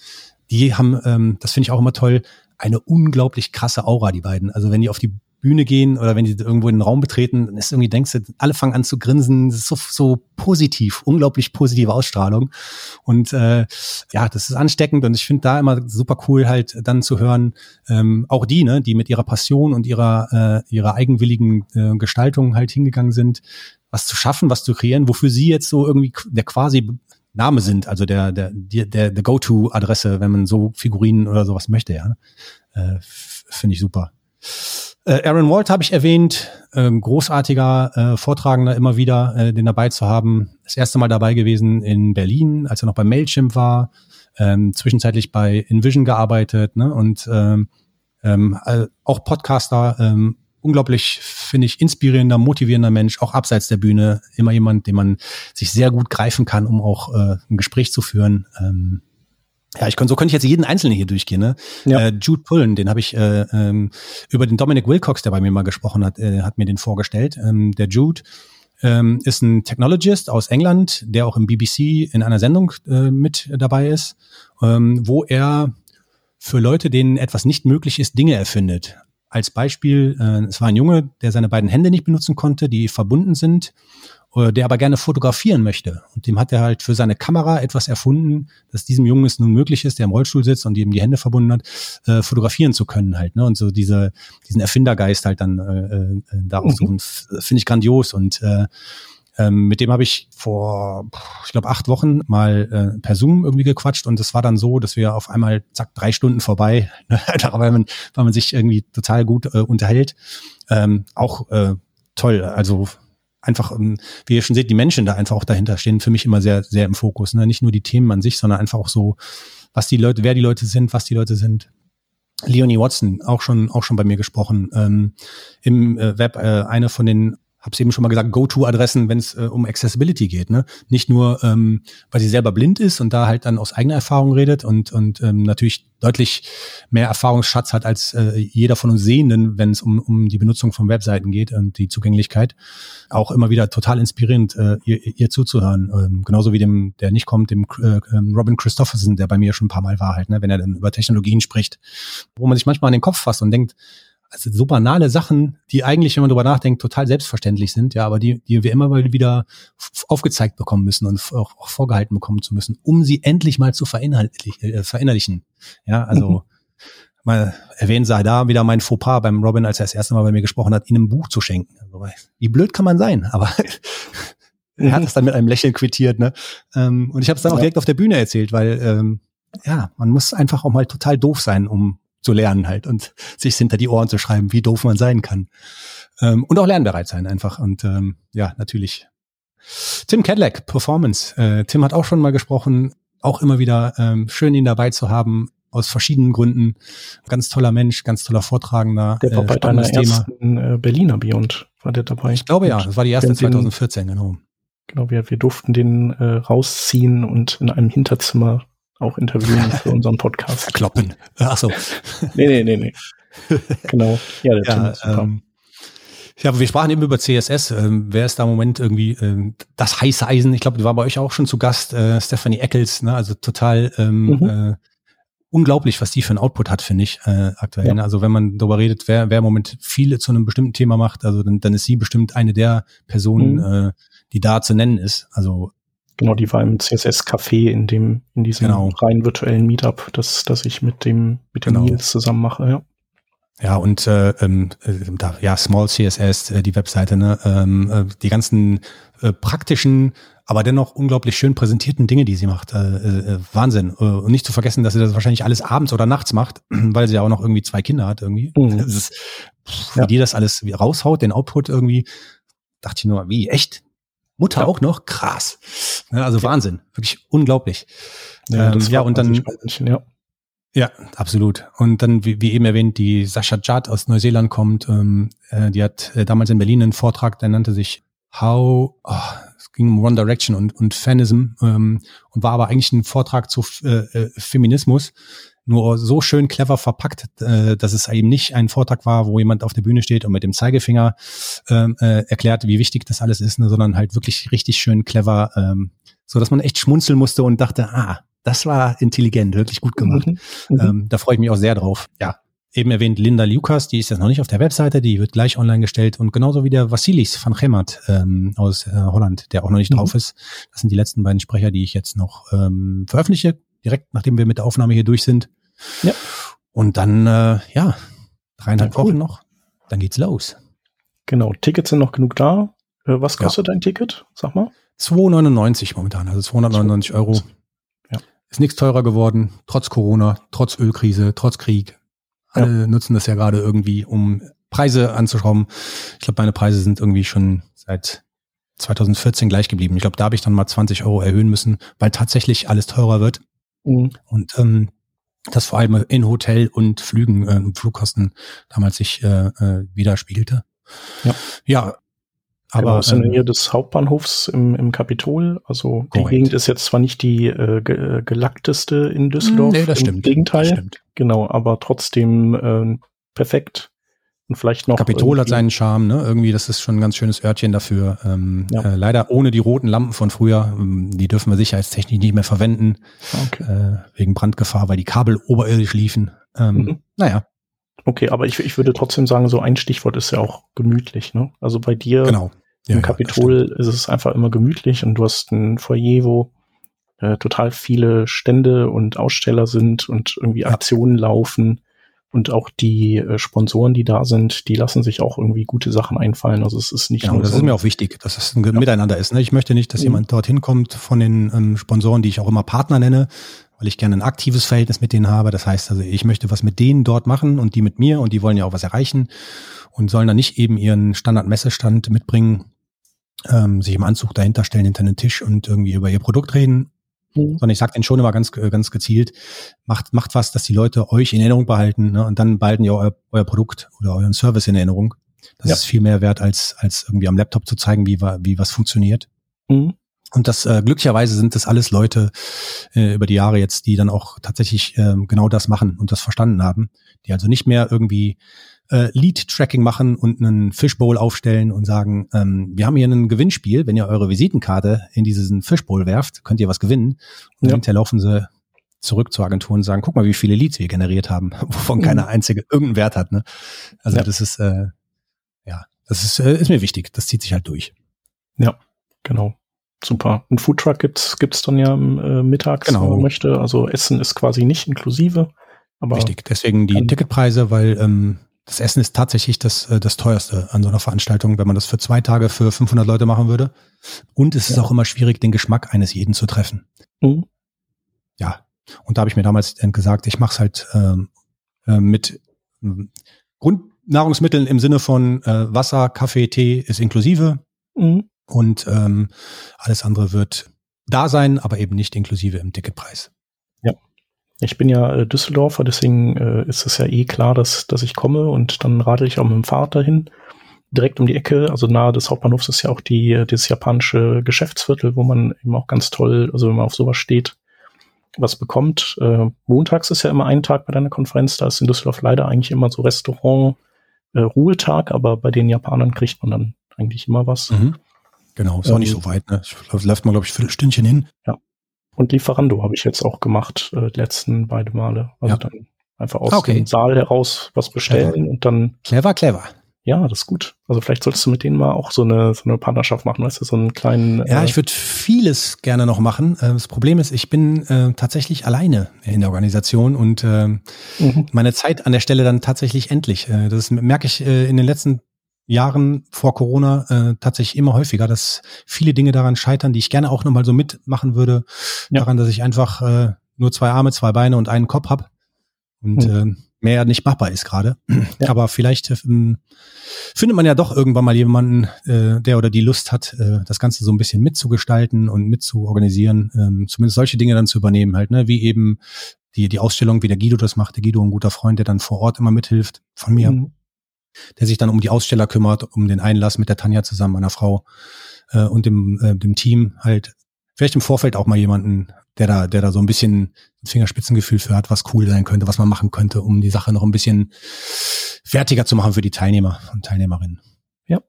die haben, ähm, das finde ich auch immer toll, eine unglaublich krasse Aura, die beiden. Also wenn die auf die Bühne gehen oder wenn die irgendwo in den Raum betreten, dann ist irgendwie, denkst du, alle fangen an zu grinsen, das ist so, so positiv, unglaublich positive Ausstrahlung. Und äh, ja, das ist ansteckend und ich finde da immer super cool, halt dann zu hören, ähm, auch die, ne, die mit ihrer Passion und ihrer, äh, ihrer eigenwilligen äh, Gestaltung halt hingegangen sind, was zu schaffen, was zu kreieren, wofür sie jetzt so irgendwie der quasi Name sind, also der, der, der, der Go-To-Adresse, wenn man so Figurinen oder sowas möchte, ja. Äh, Finde ich super. Äh, Aaron Walt habe ich erwähnt, ähm, großartiger äh, Vortragender immer wieder, äh, den dabei zu haben. Das erste Mal dabei gewesen in Berlin, als er noch bei Mailchimp war, ähm, zwischenzeitlich bei Envision gearbeitet ne? und ähm, ähm, auch Podcaster, ähm, unglaublich, finde ich, inspirierender, motivierender Mensch, auch abseits der Bühne, immer jemand, den man sich sehr gut greifen kann, um auch äh, ein Gespräch zu führen. Ähm, ja, ich könnte, so könnte ich jetzt jeden Einzelnen hier durchgehen. Ne? Ja. Äh, Jude Pullen, den habe ich äh, ähm, über den Dominic Wilcox, der bei mir mal gesprochen hat, äh, hat mir den vorgestellt. Ähm, der Jude ähm, ist ein Technologist aus England, der auch im BBC in einer Sendung äh, mit dabei ist, ähm, wo er für Leute, denen etwas nicht möglich ist, Dinge erfindet. Als Beispiel, äh, es war ein Junge, der seine beiden Hände nicht benutzen konnte, die verbunden sind, der aber gerne fotografieren möchte. Und dem hat er halt für seine Kamera etwas erfunden, dass diesem Jungen es nun möglich ist, der im Rollstuhl sitzt und ihm die Hände verbunden hat, äh, fotografieren zu können halt. Ne? Und so diese, diesen Erfindergeist halt dann äh, äh, da aussuchen, mhm. finde ich grandios. Und äh, ähm, mit dem habe ich vor, ich glaube, acht Wochen mal äh, per Zoom irgendwie gequatscht und es war dann so, dass wir auf einmal, zack, drei Stunden vorbei, (laughs) weil, man, weil man sich irgendwie total gut äh, unterhält. Ähm, auch äh, toll, also einfach, ähm, wie ihr schon seht, die Menschen da einfach auch dahinter stehen für mich immer sehr, sehr im Fokus. Ne? Nicht nur die Themen an sich, sondern einfach auch so, was die Leute, wer die Leute sind, was die Leute sind. Leonie Watson, auch schon, auch schon bei mir gesprochen, ähm, im äh, Web, äh, eine von den habe es eben schon mal gesagt, Go-To-Adressen, wenn es äh, um Accessibility geht. Ne? Nicht nur, ähm, weil sie selber blind ist und da halt dann aus eigener Erfahrung redet und, und ähm, natürlich deutlich mehr Erfahrungsschatz hat als äh, jeder von uns Sehenden, wenn es um, um die Benutzung von Webseiten geht und die Zugänglichkeit. Auch immer wieder total inspirierend, äh, ihr, ihr zuzuhören. Ähm, genauso wie dem, der nicht kommt, dem äh, ähm, Robin Christopherson, der bei mir schon ein paar Mal war halt, ne? wenn er dann über Technologien spricht, wo man sich manchmal an den Kopf fasst und denkt, also so banale Sachen, die eigentlich, wenn man drüber nachdenkt, total selbstverständlich sind, ja, aber die, die wir immer mal wieder aufgezeigt bekommen müssen und auch, auch vorgehalten bekommen zu müssen, um sie endlich mal zu verinnerlich, äh, verinnerlichen. Ja, also mhm. (laughs) mal erwähnen sei da wieder mein Fauxpas beim Robin, als er das erste Mal bei mir gesprochen hat, ihm ein Buch zu schenken. Also, wie blöd kann man sein, aber (laughs) er hat es dann mit einem Lächeln quittiert, ne? Ähm, und ich habe es dann auch direkt auf der Bühne erzählt, weil ähm, ja, man muss einfach auch mal total doof sein, um zu lernen halt und sich hinter die Ohren zu schreiben, wie doof man sein kann. Ähm, und auch lernbereit sein einfach. Und ähm, ja, natürlich. Tim Cadillac, Performance. Äh, Tim hat auch schon mal gesprochen, auch immer wieder ähm, schön, ihn dabei zu haben, aus verschiedenen Gründen. Ganz toller Mensch, ganz toller Vortragender. Der war äh, bei deiner Thema. ersten äh, Berliner Beyond, war der dabei. Ich glaube ja, das war die erste 2014, genau. Genau, wir, wir durften den äh, rausziehen und in einem Hinterzimmer auch interviewen (laughs) für unseren Podcast. Verkloppen. Ach so. (laughs) nee, nee, nee, nee. Genau. Ja, der (laughs) ja, super. Ähm, ja, wir sprachen eben über CSS. Ähm, wer ist da im Moment irgendwie ähm, das heiße Eisen? Ich glaube, die war bei euch auch schon zu Gast, äh, Stephanie Eccles, ne? Also total ähm, mhm. äh, unglaublich, was die für ein Output hat, finde ich, äh, aktuell. Ja. Ne? Also wenn man darüber redet, wer, wer im Moment viele zu einem bestimmten Thema macht, also dann, dann ist sie bestimmt eine der Personen, mhm. äh, die da zu nennen ist. Also Genau, die war im CSS-Café in dem, in diesem genau. rein virtuellen Meetup, das, das ich mit dem, mit dem genau. Nils zusammen mache, ja. Ja, und äh, ähm, äh, da, ja, Small CSS, äh, die Webseite, ne, ähm, äh, die ganzen äh, praktischen, aber dennoch unglaublich schön präsentierten Dinge, die sie macht. Äh, äh, Wahnsinn. Äh, und nicht zu vergessen, dass sie das wahrscheinlich alles abends oder nachts macht, (clears throat) weil sie ja auch noch irgendwie zwei Kinder hat irgendwie. Mhm. Das ist, pff, wie die das alles raushaut, den Output irgendwie, dachte ich nur, wie, echt? Mutter Ja. auch noch? Krass. Ja, also Wahnsinn. Wirklich unglaublich. Ja, Ähm, ja, und dann- ja. Ja, absolut. Und dann, wie, wie eben erwähnt, die Sascha Judd aus Neuseeland kommt. Ähm, äh, die hat äh, damals in Berlin einen Vortrag, der nannte sich How, oh, es ging um One Direction und, und Fanism ähm, und war aber eigentlich ein Vortrag zu äh, äh, Feminismus, nur so schön clever verpackt, äh, dass es eben nicht ein Vortrag war, wo jemand auf der Bühne steht und mit dem Zeigefinger ähm, äh, erklärt, wie wichtig das alles ist, ne, sondern halt wirklich richtig schön clever, ähm, so dass man echt schmunzeln musste und dachte, ah, das war intelligent, wirklich gut gemacht. Mhm. Mhm. Ähm, da freue ich mich auch sehr drauf. Ja, eben erwähnt Linda Lukas, die ist jetzt noch nicht auf der Webseite, die wird gleich online gestellt und genauso wie der Vassilis van Gemmert ähm, aus äh, Holland, der auch noch nicht Mhm. drauf ist. Das sind die letzten beiden Sprecher, die ich jetzt noch ähm, veröffentliche, direkt nachdem wir mit der Aufnahme hier durch sind. Ja. Und dann, äh, ja, dreieinhalb Ja, cool. Wochen noch, dann geht's los. Genau, Tickets sind noch genug da. Äh, was Ja. kostet dein Ticket? Sag mal. 2,99 momentan, also 299 Euro. Ja. Ist nichts teurer geworden, trotz Corona, trotz Ölkrise, trotz Krieg. Alle nutzen das ja gerade irgendwie, um Preise anzuschrauben. Ich glaube, meine Preise sind irgendwie schon seit 2014 gleich geblieben. Ich glaube, da habe ich dann mal 20 Euro erhöhen müssen, weil tatsächlich alles teurer wird. Mhm. Und ähm, das vor allem in Hotel und Flügen äh, Flugkosten damals sich äh, äh, widerspiegelte. Ja. Ja. Aber Aber ist in der Nähe des Hauptbahnhofs im, im Kapitol. Also die Korrekt. Gegend ist jetzt zwar nicht die äh, ge äh, gelackteste in Düsseldorf. nee, das Im stimmt. Gegenteil. Das stimmt. Genau, aber trotzdem äh, perfekt. Und vielleicht noch. Kapitol hat seinen Charme, ne? Irgendwie, das ist schon ein ganz schönes Örtchen dafür. Ähm, Ja. äh, leider ohne die roten Lampen von früher. Ähm, die dürfen wir sicherheitstechnisch nicht mehr verwenden, Okay. äh, wegen Brandgefahr, weil die Kabel oberirdisch liefen. Ähm, Mhm. Naja, okay, aber ich, ich würde trotzdem sagen, so ein Stichwort ist ja auch gemütlich. Ne? Also bei dir genau. Ja, im ja, Kapitol ist es einfach immer gemütlich und du hast ein Foyer, wo äh, total viele Stände und Aussteller sind und irgendwie. Aktionen laufen. Und auch die äh, Sponsoren, die da sind, die lassen sich auch irgendwie gute Sachen einfallen. Also es ist nicht Genau, nur das so ist mir auch wichtig, dass es ein Ge- Miteinander ist. Ne? Ich möchte nicht, dass Mhm. jemand dorthin kommt von den ähm, Sponsoren, die ich auch immer Partner nenne, weil ich gerne ein aktives Verhältnis mit denen habe. Das heißt also, ich möchte was mit denen dort machen und die mit mir und die wollen ja auch was erreichen und sollen dann nicht eben ihren Standard-Messestand mitbringen, ähm, sich im Anzug dahinter stellen hinter den Tisch und irgendwie über ihr Produkt reden, Mhm. sondern ich sage denen schon immer ganz, äh, ganz gezielt, macht, macht was, dass die Leute euch in Erinnerung behalten ne? und dann behalten ja euer, euer Produkt oder euren Service in Erinnerung. Das Ja. ist viel mehr wert, als, als irgendwie am Laptop zu zeigen, wie, wie was funktioniert. Mhm. Und das äh, glücklicherweise sind das alles Leute äh, über die Jahre jetzt, die dann auch tatsächlich ähm, genau das machen und das verstanden haben, die also nicht mehr irgendwie äh, Lead-Tracking machen und einen Fishbowl aufstellen und sagen, ähm, wir haben hier ein Gewinnspiel, wenn ihr eure Visitenkarte in diesen Fishbowl werft, könnt ihr was gewinnen. Und Ja. hinterher laufen sie zurück zur Agentur und sagen, guck mal, wie viele Leads wir generiert haben, (laughs) wovon Mhm. keine einzige irgendeinen Wert hat. Ne? Also Ja. das ist, äh, ja, das ist, äh, ist mir wichtig. Das zieht sich halt durch. Genau. Super. Ein Foodtruck gibt's gibt's dann ja äh, mittags, Genau. wenn man möchte. Also Essen ist quasi nicht inklusive. Aber Wichtig. Deswegen die Ticketpreise, weil ähm, das Essen ist tatsächlich das, äh, das teuerste an so einer Veranstaltung, wenn man das für zwei Tage für 500 Leute machen würde. Und es ist Ja. auch immer schwierig, den Geschmack eines jeden zu treffen. Mhm. Ja. Und da habe ich mir damals gesagt, ich mache es halt ähm, äh, mit ähm, Grundnahrungsmitteln im Sinne von äh, Wasser, Kaffee, Tee ist inklusive Mhm. und ähm, alles andere wird da sein, aber eben nicht inklusive im Ticketpreis. Ich bin ja äh, Düsseldorfer, deswegen äh, ist es ja eh klar, dass, dass ich komme und dann radel ich auch mit dem Fahrrad dahin. Direkt um die Ecke, also nahe des Hauptbahnhofs ist ja auch die, äh, dieses japanische Geschäftsviertel, wo man eben auch ganz toll, also wenn man auf sowas steht, was bekommt. Montags ist ja immer ein Tag bei deiner Konferenz, da ist in Düsseldorf leider eigentlich immer so Restaurant, Ruhetag, aber bei den Japanern kriegt man dann eigentlich immer was. Mhm. Genau, ist auch nicht Ähm, so weit. Ne? Läuft man, glaube ich, ein Viertelstündchen hin. Und Lieferando habe ich jetzt auch gemacht, äh, die letzten beide Male. Also Ja. dann einfach aus Okay. dem Saal heraus was bestellen und dann Clever, clever. Ja, das ist gut. Also vielleicht solltest du mit denen mal auch so eine, so eine Partnerschaft machen, weißt du, so einen kleinen. Ja, äh ich würde vieles gerne noch machen. Äh, das Problem ist, ich bin äh, tatsächlich alleine in der Organisation und äh, mhm. meine Zeit an der Stelle dann tatsächlich endlich. Äh, das merke ich äh, in den letzten Jahren vor Corona äh, tatsächlich immer häufiger, dass viele Dinge daran scheitern, die ich gerne auch nochmal so mitmachen würde. Ja. Daran, dass ich einfach äh, nur zwei Arme, zwei Beine und einen Kopf habe. Und mhm. äh, mehr nicht machbar ist gerade. Ja. Aber vielleicht ähm, findet man ja doch irgendwann mal jemanden, äh, der oder die Lust hat, äh, das Ganze so ein bisschen mitzugestalten und mitzuorganisieren, ähm, zumindest solche Dinge dann zu übernehmen, halt, ne, wie eben die, die Ausstellung, wie der Guido das macht. Der Guido, ein guter Freund, der dann vor Ort immer mithilft von mir, mhm. Der sich dann um die Aussteller kümmert, um den Einlass mit der Tanja zusammen, meiner Frau, äh, und dem, äh, dem Team halt vielleicht im Vorfeld auch mal jemanden der da, der da so ein bisschen ein Fingerspitzengefühl für hat, was cool sein könnte, was man machen könnte, um die Sache noch ein bisschen fertiger zu machen für die Teilnehmer und Teilnehmerinnen. Ja.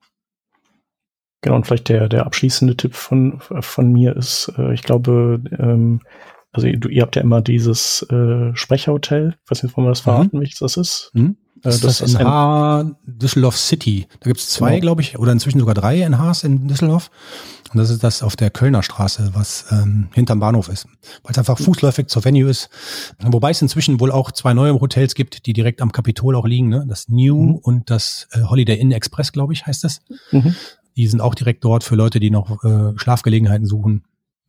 Genau, und vielleicht der, der abschließende Tipp von, von mir ist, äh, ich glaube, ähm, also ihr, ihr habt ja immer dieses äh, Sprecherhotel, ich weiß nicht, wollen wir das mhm. verraten, mhm. welches das ist? Mhm. Äh, das, das ist in Haar Düsseldorf City. Da gibt es zwei, genau. glaube ich, oder inzwischen sogar drei in Haas in Düsseldorf. Und das ist das auf der Kölner Straße, was ähm, hinterm Bahnhof ist. Weil es einfach fußläufig zur Venue ist. Wobei es inzwischen wohl auch zwei neue Hotels gibt, die direkt am Kapitol auch liegen. Ne? Das New mhm. und das äh, Holiday Inn Express, glaube ich, heißt das. Mhm. Die sind auch direkt dort für Leute, die noch äh, Schlafgelegenheiten suchen.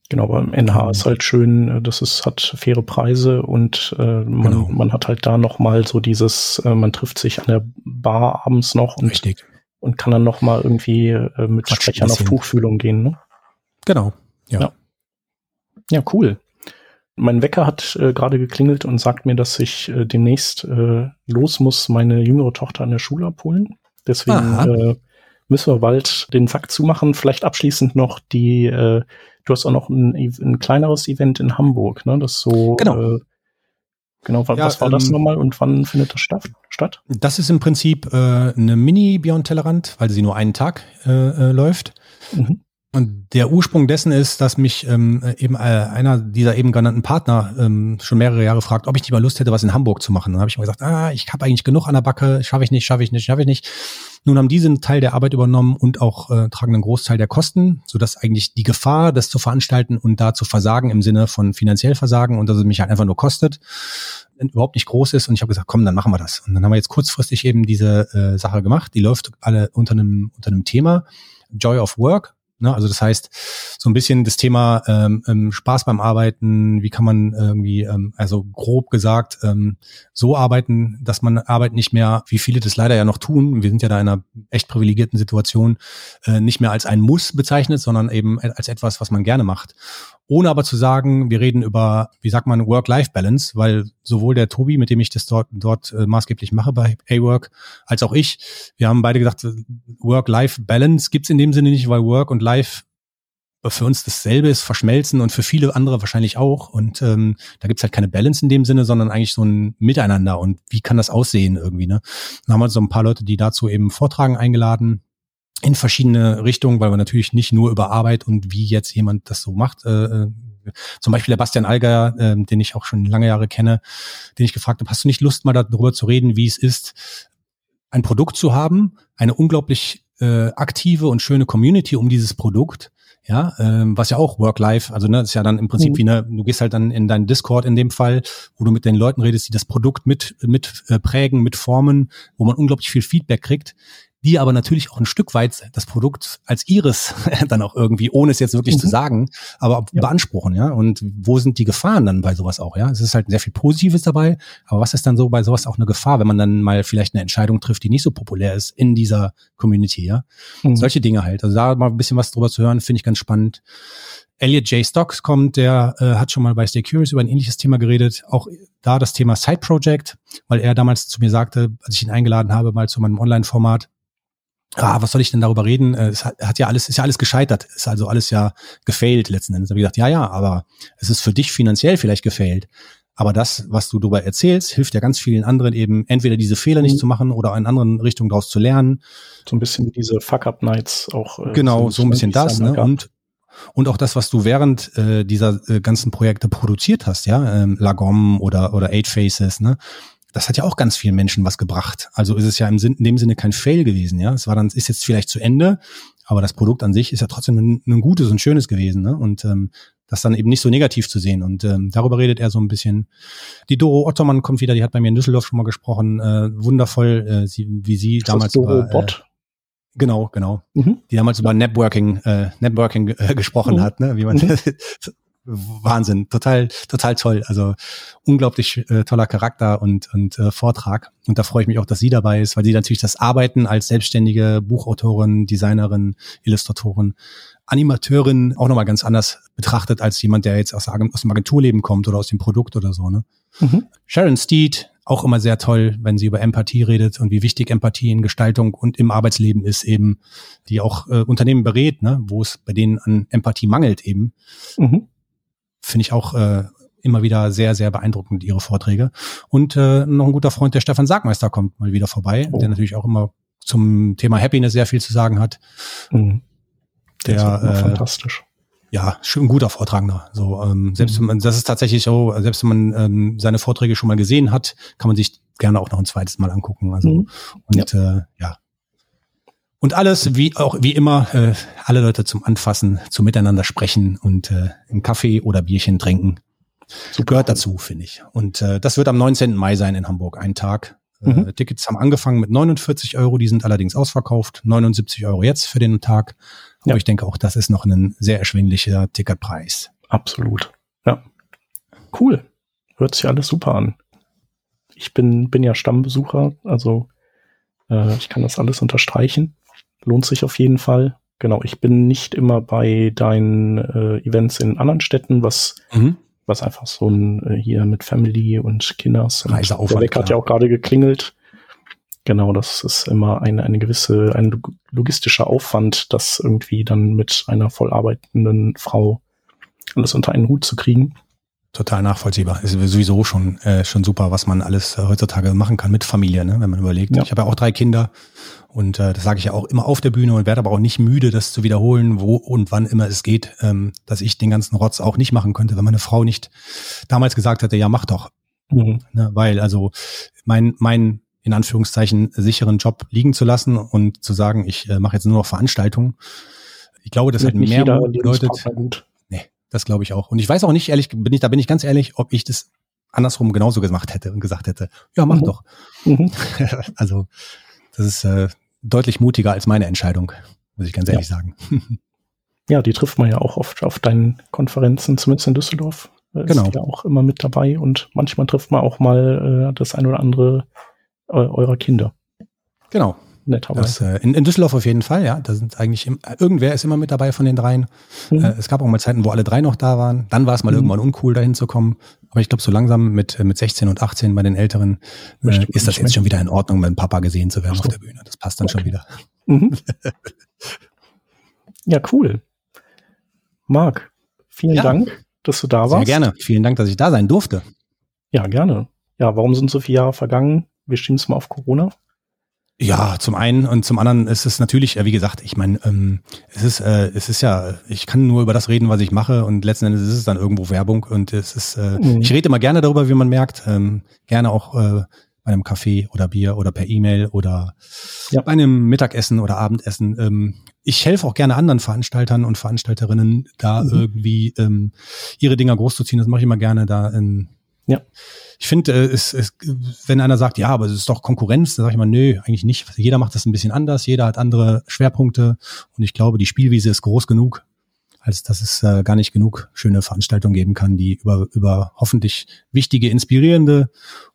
Genau, beim NH ist halt schön, äh, dass es hat faire Preise und äh, man, genau. man hat halt da noch mal so dieses, äh, man trifft sich an der Bar abends noch und, Richtig. und kann dann noch mal irgendwie äh, mit Quatsch, Sprechern auf Tuchfühlung gehen. Ne? Genau, ja. ja. Ja, cool. Mein Wecker hat äh, gerade geklingelt und sagt mir, dass ich äh, demnächst äh, los muss, meine jüngere Tochter an der Schule abholen. Deswegen äh, müssen wir bald den Sack zumachen. Vielleicht abschließend noch die äh, du hast auch noch ein, ein kleineres Event in Hamburg, ne? Das so. Genau. Äh, genau, was, ja, was war ähm, das nochmal und wann findet das statt? Das ist im Prinzip äh, eine Mini Beyond Tellerrand, weil sie nur einen Tag äh, äh, läuft. Mhm. Und der Ursprung dessen ist, dass mich ähm, eben äh, einer dieser eben genannten Partner ähm, schon mehrere Jahre fragt, ob ich nicht mal Lust hätte, was in Hamburg zu machen. Dann habe ich mal gesagt, ah, ich habe eigentlich genug an der Backe, schaffe ich nicht, schaffe ich nicht, schaffe ich nicht. Nun haben diese einen Teil der Arbeit übernommen und auch äh, tragen einen Großteil der Kosten, sodass eigentlich die Gefahr, das zu veranstalten und da zu versagen im Sinne von finanziell versagen und dass es mich halt einfach nur kostet, überhaupt nicht groß ist. Und ich habe gesagt, komm, dann machen wir das. Und dann haben wir jetzt kurzfristig eben diese äh, Sache gemacht. Die läuft alle unter einem unter einem Thema Joy of Work Ne? Also das heißt, so ein bisschen das Thema ähm, ähm, Spaß beim Arbeiten, wie kann man irgendwie, ähm, also grob gesagt, ähm, so arbeiten, dass man Arbeit nicht mehr, wie viele das leider ja noch tun, wir sind ja da in einer echt privilegierten Situation, äh, nicht mehr als ein Muss bezeichnet, sondern eben als etwas, was man gerne macht ohne aber zu sagen, wir reden über, wie sagt man, Work-Life-Balance, weil sowohl der Tobi, mit dem ich das dort, dort äh, maßgeblich mache bei A-Work, als auch ich, wir haben beide gesagt, Work-Life-Balance gibt's in dem Sinne nicht, weil Work und Life für uns dasselbe ist, verschmelzen und für viele andere wahrscheinlich auch. Und ähm, da gibt's halt keine Balance in dem Sinne, sondern eigentlich so ein Miteinander. Und wie kann das aussehen irgendwie? Ne? Dann haben wir so ein paar Leute, die dazu eben vortragen eingeladen in verschiedene Richtungen, weil wir natürlich nicht nur über Arbeit und wie jetzt jemand das so macht. Äh, äh, zum Beispiel der Bastian Alger, äh, den ich auch schon lange Jahre kenne, den ich gefragt habe, hast du nicht Lust, mal darüber zu reden, wie es ist, ein Produkt zu haben, eine unglaublich äh, aktive und schöne Community um dieses Produkt, ja, ähm, was ja auch Work-Life, also ne, das ist ja dann im Prinzip mhm. wie eine, du gehst halt dann in deinen Discord in dem Fall, wo du mit den Leuten redest, die das Produkt mit mit äh, prägen, mit formen, wo man unglaublich viel Feedback kriegt die aber natürlich auch ein Stück weit das Produkt als ihres (laughs) dann auch irgendwie, ohne es jetzt wirklich mhm. zu sagen, aber ja. beanspruchen, ja. Und wo sind die Gefahren dann bei sowas auch, ja? Es ist halt sehr viel Positives dabei, aber was ist dann so bei sowas auch eine Gefahr, wenn man dann mal vielleicht eine Entscheidung trifft, die nicht so populär ist in dieser Community, ja? Mhm. Solche Dinge halt. Also da mal ein bisschen was drüber zu hören, finde ich ganz spannend. Elliot J. Stocks kommt, der äh, hat schon mal bei Stay Curious über ein ähnliches Thema geredet. Auch da das Thema Side Project, weil er damals zu mir sagte, als ich ihn eingeladen habe, mal zu meinem Online-Format, ah, was soll ich denn darüber reden? Äh, es hat, hat ja alles, ist ja alles gescheitert, ist also alles ja gefailt letzten Endes. Da habe ich gesagt, ja, ja, aber es ist für dich finanziell vielleicht gefailt. Aber das, was du darüber erzählst, hilft ja ganz vielen anderen eben, entweder diese Fehler nicht mhm. zu machen oder in anderen Richtungen daraus zu lernen. So ein bisschen diese Fuck-Up-Nights auch. Äh, genau, so ein bisschen das, ne? Und und auch das, was du während äh, dieser äh, ganzen Projekte produziert hast, ja, ähm, Lagom oder oder Eight Faces, ne, das hat ja auch ganz vielen Menschen was gebracht. Also ist es ja im Sinn, in dem Sinne kein Fail gewesen, ja. Es war dann, ist jetzt vielleicht zu Ende, aber das Produkt an sich ist ja trotzdem ein, ein gutes und schönes gewesen, ne? Und ähm, das dann eben nicht so negativ zu sehen. Und ähm, darüber redet er so ein bisschen. Die Doro Ottomann kommt wieder, die hat bei mir in Düsseldorf schon mal gesprochen. Äh, wundervoll, äh, sie, wie sie ist damals Doro über, Bot? Äh, Genau, genau. Mhm. Die damals über Networking, äh, Networking äh, gesprochen mhm. hat, ne? wie man mhm. (laughs) Wahnsinn, total, total toll. Also unglaublich äh, toller Charakter und, und äh, Vortrag. Und da freue ich mich auch, dass sie dabei ist, weil sie natürlich das Arbeiten als selbstständige Buchautorin, Designerin, Illustratorin, Animateurin auch nochmal ganz anders betrachtet als jemand, der jetzt aus, aus dem Agenturleben kommt oder aus dem Produkt oder so. Ne? Mhm. Sharon Steed, auch immer sehr toll, wenn sie über Empathie redet und wie wichtig Empathie in Gestaltung und im Arbeitsleben ist eben, die auch äh, Unternehmen berät, ne, wo es bei denen an Empathie mangelt eben. Mhm finde ich auch äh, immer wieder sehr, sehr beeindruckend, ihre Vorträge. Und äh, noch ein guter Freund, der Stefan Sagmeister, kommt mal wieder vorbei, oh. der natürlich auch immer zum Thema Happiness sehr viel zu sagen hat. Mhm. Der, der ist äh, fantastisch. Ja, schön guter Vortragender. So, ähm, selbst mhm. wenn man, das ist tatsächlich so, selbst wenn man ähm, seine Vorträge schon mal gesehen hat, kann man sich gerne auch noch ein zweites Mal angucken. Also mhm. und ja. Äh, ja, und alles, wie auch wie immer, äh, alle Leute zum Anfassen, zum Miteinander sprechen und äh, einen Kaffee oder Bierchen trinken. So gehört dazu, finde ich. Und äh, das wird am 19. Mai sein in Hamburg, ein Tag. Äh, mhm. Äh, Tickets haben angefangen mit 49 Euro, die sind allerdings ausverkauft. 79 Euro jetzt für den Tag. Aber ja. ich denke auch, das ist noch ein sehr erschwinglicher Ticketpreis. Absolut. Ja. Cool. Hört sich alles super an. Ich bin, bin ja Stammbesucher, also äh, ich kann das alles unterstreichen lohnt sich auf jeden Fall. Genau, ich bin nicht immer bei deinen äh, Events in anderen Städten, was, mhm. was einfach so ein äh, hier mit Family und Kinders. Reiseaufwand. Der Weg hat ja auch gerade geklingelt. Genau, das ist immer eine, eine gewisse, ein logistischer Aufwand, das irgendwie dann mit einer voll arbeitenden Frau alles unter einen Hut zu kriegen. Total nachvollziehbar. Ist sowieso schon, äh, schon super, was man alles äh, heutzutage machen kann mit Familie, ne? wenn man überlegt. Ja. Ich habe ja auch drei Kinder und äh, das sage ich ja auch immer auf der Bühne und werde aber auch nicht müde, das zu wiederholen, wo und wann immer es geht, ähm, dass ich den ganzen Rotz auch nicht machen könnte, wenn meine Frau nicht damals gesagt hätte, ja, mach doch. Mhm. Ne, weil also mein, mein in Anführungszeichen sicheren Job liegen zu lassen und zu sagen, ich äh, mache jetzt nur noch Veranstaltungen. Ich glaube, das hat mehr bedeutet. Das glaube ich auch. Und ich weiß auch nicht, ehrlich, bin ich, da bin ich ganz ehrlich, ob ich das andersrum genauso gemacht hätte und gesagt hätte, ja, mach mhm. doch. Mhm. (laughs) also, das ist, äh, deutlich mutiger als meine Entscheidung, muss ich ganz ehrlich ja. sagen. (laughs) Ja, die trifft man ja auch oft auf deinen Konferenzen, zumindest in Düsseldorf. Ist genau. ja auch immer mit dabei und manchmal trifft man auch mal äh, das ein oder andere äh, eurer Kinder. Genau. Netterweise. Das, äh, in, in, Düsseldorf auf jeden Fall, ja. Da sind eigentlich im, irgendwer ist immer mit dabei von den dreien. Mhm. Äh, es gab auch mal Zeiten, wo alle drei noch da waren. Dann war es mal mhm. irgendwann uncool, dahin zu kommen. Aber ich glaube, so langsam mit, mit 16 und 18 bei den Älteren äh, ist das jetzt schon wieder in Ordnung, mit dem Papa gesehen zu werden so. auf der Bühne. Das passt dann okay. schon wieder. Mhm. (laughs) ja, cool. Marc, vielen ja. Dank, dass du da warst. Sehr gerne. Vielen Dank, dass ich da sein durfte. Ja, gerne. Ja, warum sind so viele Jahre vergangen? Wir schieben es mal auf Corona. Ja, zum einen und zum anderen ist es natürlich, wie gesagt, ich meine, ähm, es ist, äh, es ist ja, ich kann nur über das reden, was ich mache und letzten Endes ist es dann irgendwo Werbung und es ist, äh, mhm. ich rede immer gerne darüber, wie man merkt, ähm, gerne auch äh, bei einem Kaffee oder Bier oder per E-Mail oder ja. bei einem Mittagessen oder Abendessen. Ähm, ich helfe auch gerne anderen Veranstaltern und Veranstalterinnen, da mhm. irgendwie ähm, ihre Dinger großzuziehen. Das mache ich immer gerne da. Ähm, ja ich finde, äh, wenn einer sagt, ja, aber es ist doch Konkurrenz, dann sage ich mal, nö, eigentlich nicht. Jeder macht das ein bisschen anders, jeder hat andere Schwerpunkte und ich glaube, die Spielwiese ist groß genug, als dass es äh, gar nicht genug schöne Veranstaltungen geben kann, die über, über hoffentlich wichtige, inspirierende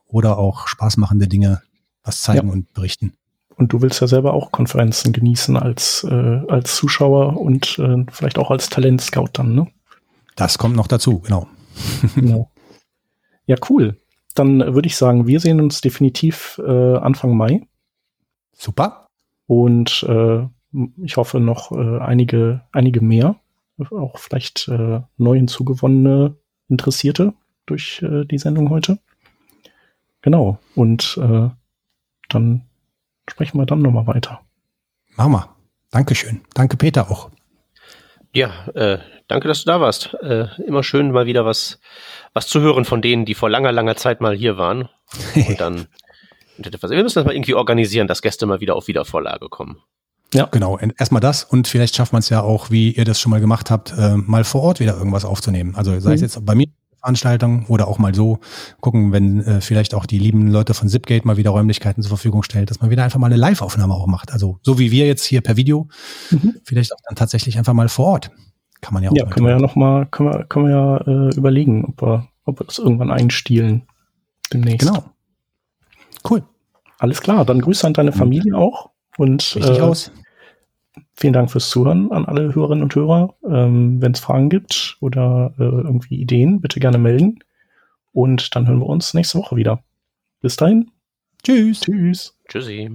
oder auch spaßmachende Dinge was zeigen ja. und berichten. Und du willst ja selber auch Konferenzen genießen als, äh, als Zuschauer und äh, vielleicht auch als Talentscout dann, ne? Das kommt noch dazu, genau. genau. (laughs) Ja, cool dann würde ich sagen, wir sehen uns definitiv äh, Anfang Mai. Super. Und äh, ich hoffe noch äh, einige, einige mehr, auch vielleicht äh, neu hinzugewonnene Interessierte durch äh, die Sendung heute. Genau. Und äh, dann sprechen wir dann nochmal weiter. Machen wir. Dankeschön. Danke Peter auch. Ja, äh, danke, dass du da warst. Äh, immer schön, mal wieder was, was zu hören von denen, die vor langer, langer Zeit mal hier waren. Und dann, (laughs) wir müssen das mal irgendwie organisieren, dass Gäste mal wieder auf Wiedervorlage kommen. Ja. Genau. Erstmal das und vielleicht schafft man es ja auch, wie ihr das schon mal gemacht habt, äh, mal vor Ort wieder irgendwas aufzunehmen. Also sei es mhm. jetzt bei mir Veranstaltung oder auch mal so gucken, wenn äh, vielleicht auch die lieben Leute von Zipgate mal wieder Räumlichkeiten zur Verfügung stellt, dass man wieder einfach mal eine Live-Aufnahme auch macht. Also so wie wir jetzt hier per Video, mhm. vielleicht auch dann tatsächlich einfach mal vor Ort. Kann man ja auch. Ja, können wir ja noch mal, können wir, können wir ja äh, überlegen, ob wir, ob wir das irgendwann einstielen demnächst. Genau. Cool. Alles klar, dann Grüße an deine Familie auch und Richtig äh, aus. Vielen Dank fürs Zuhören an alle Hörerinnen und Hörer. Ähm, Wenn es Fragen gibt oder äh, irgendwie Ideen, bitte gerne melden. Und dann hören wir uns nächste Woche wieder. Bis dahin. Tschüss. Tschüss. Tschüssi.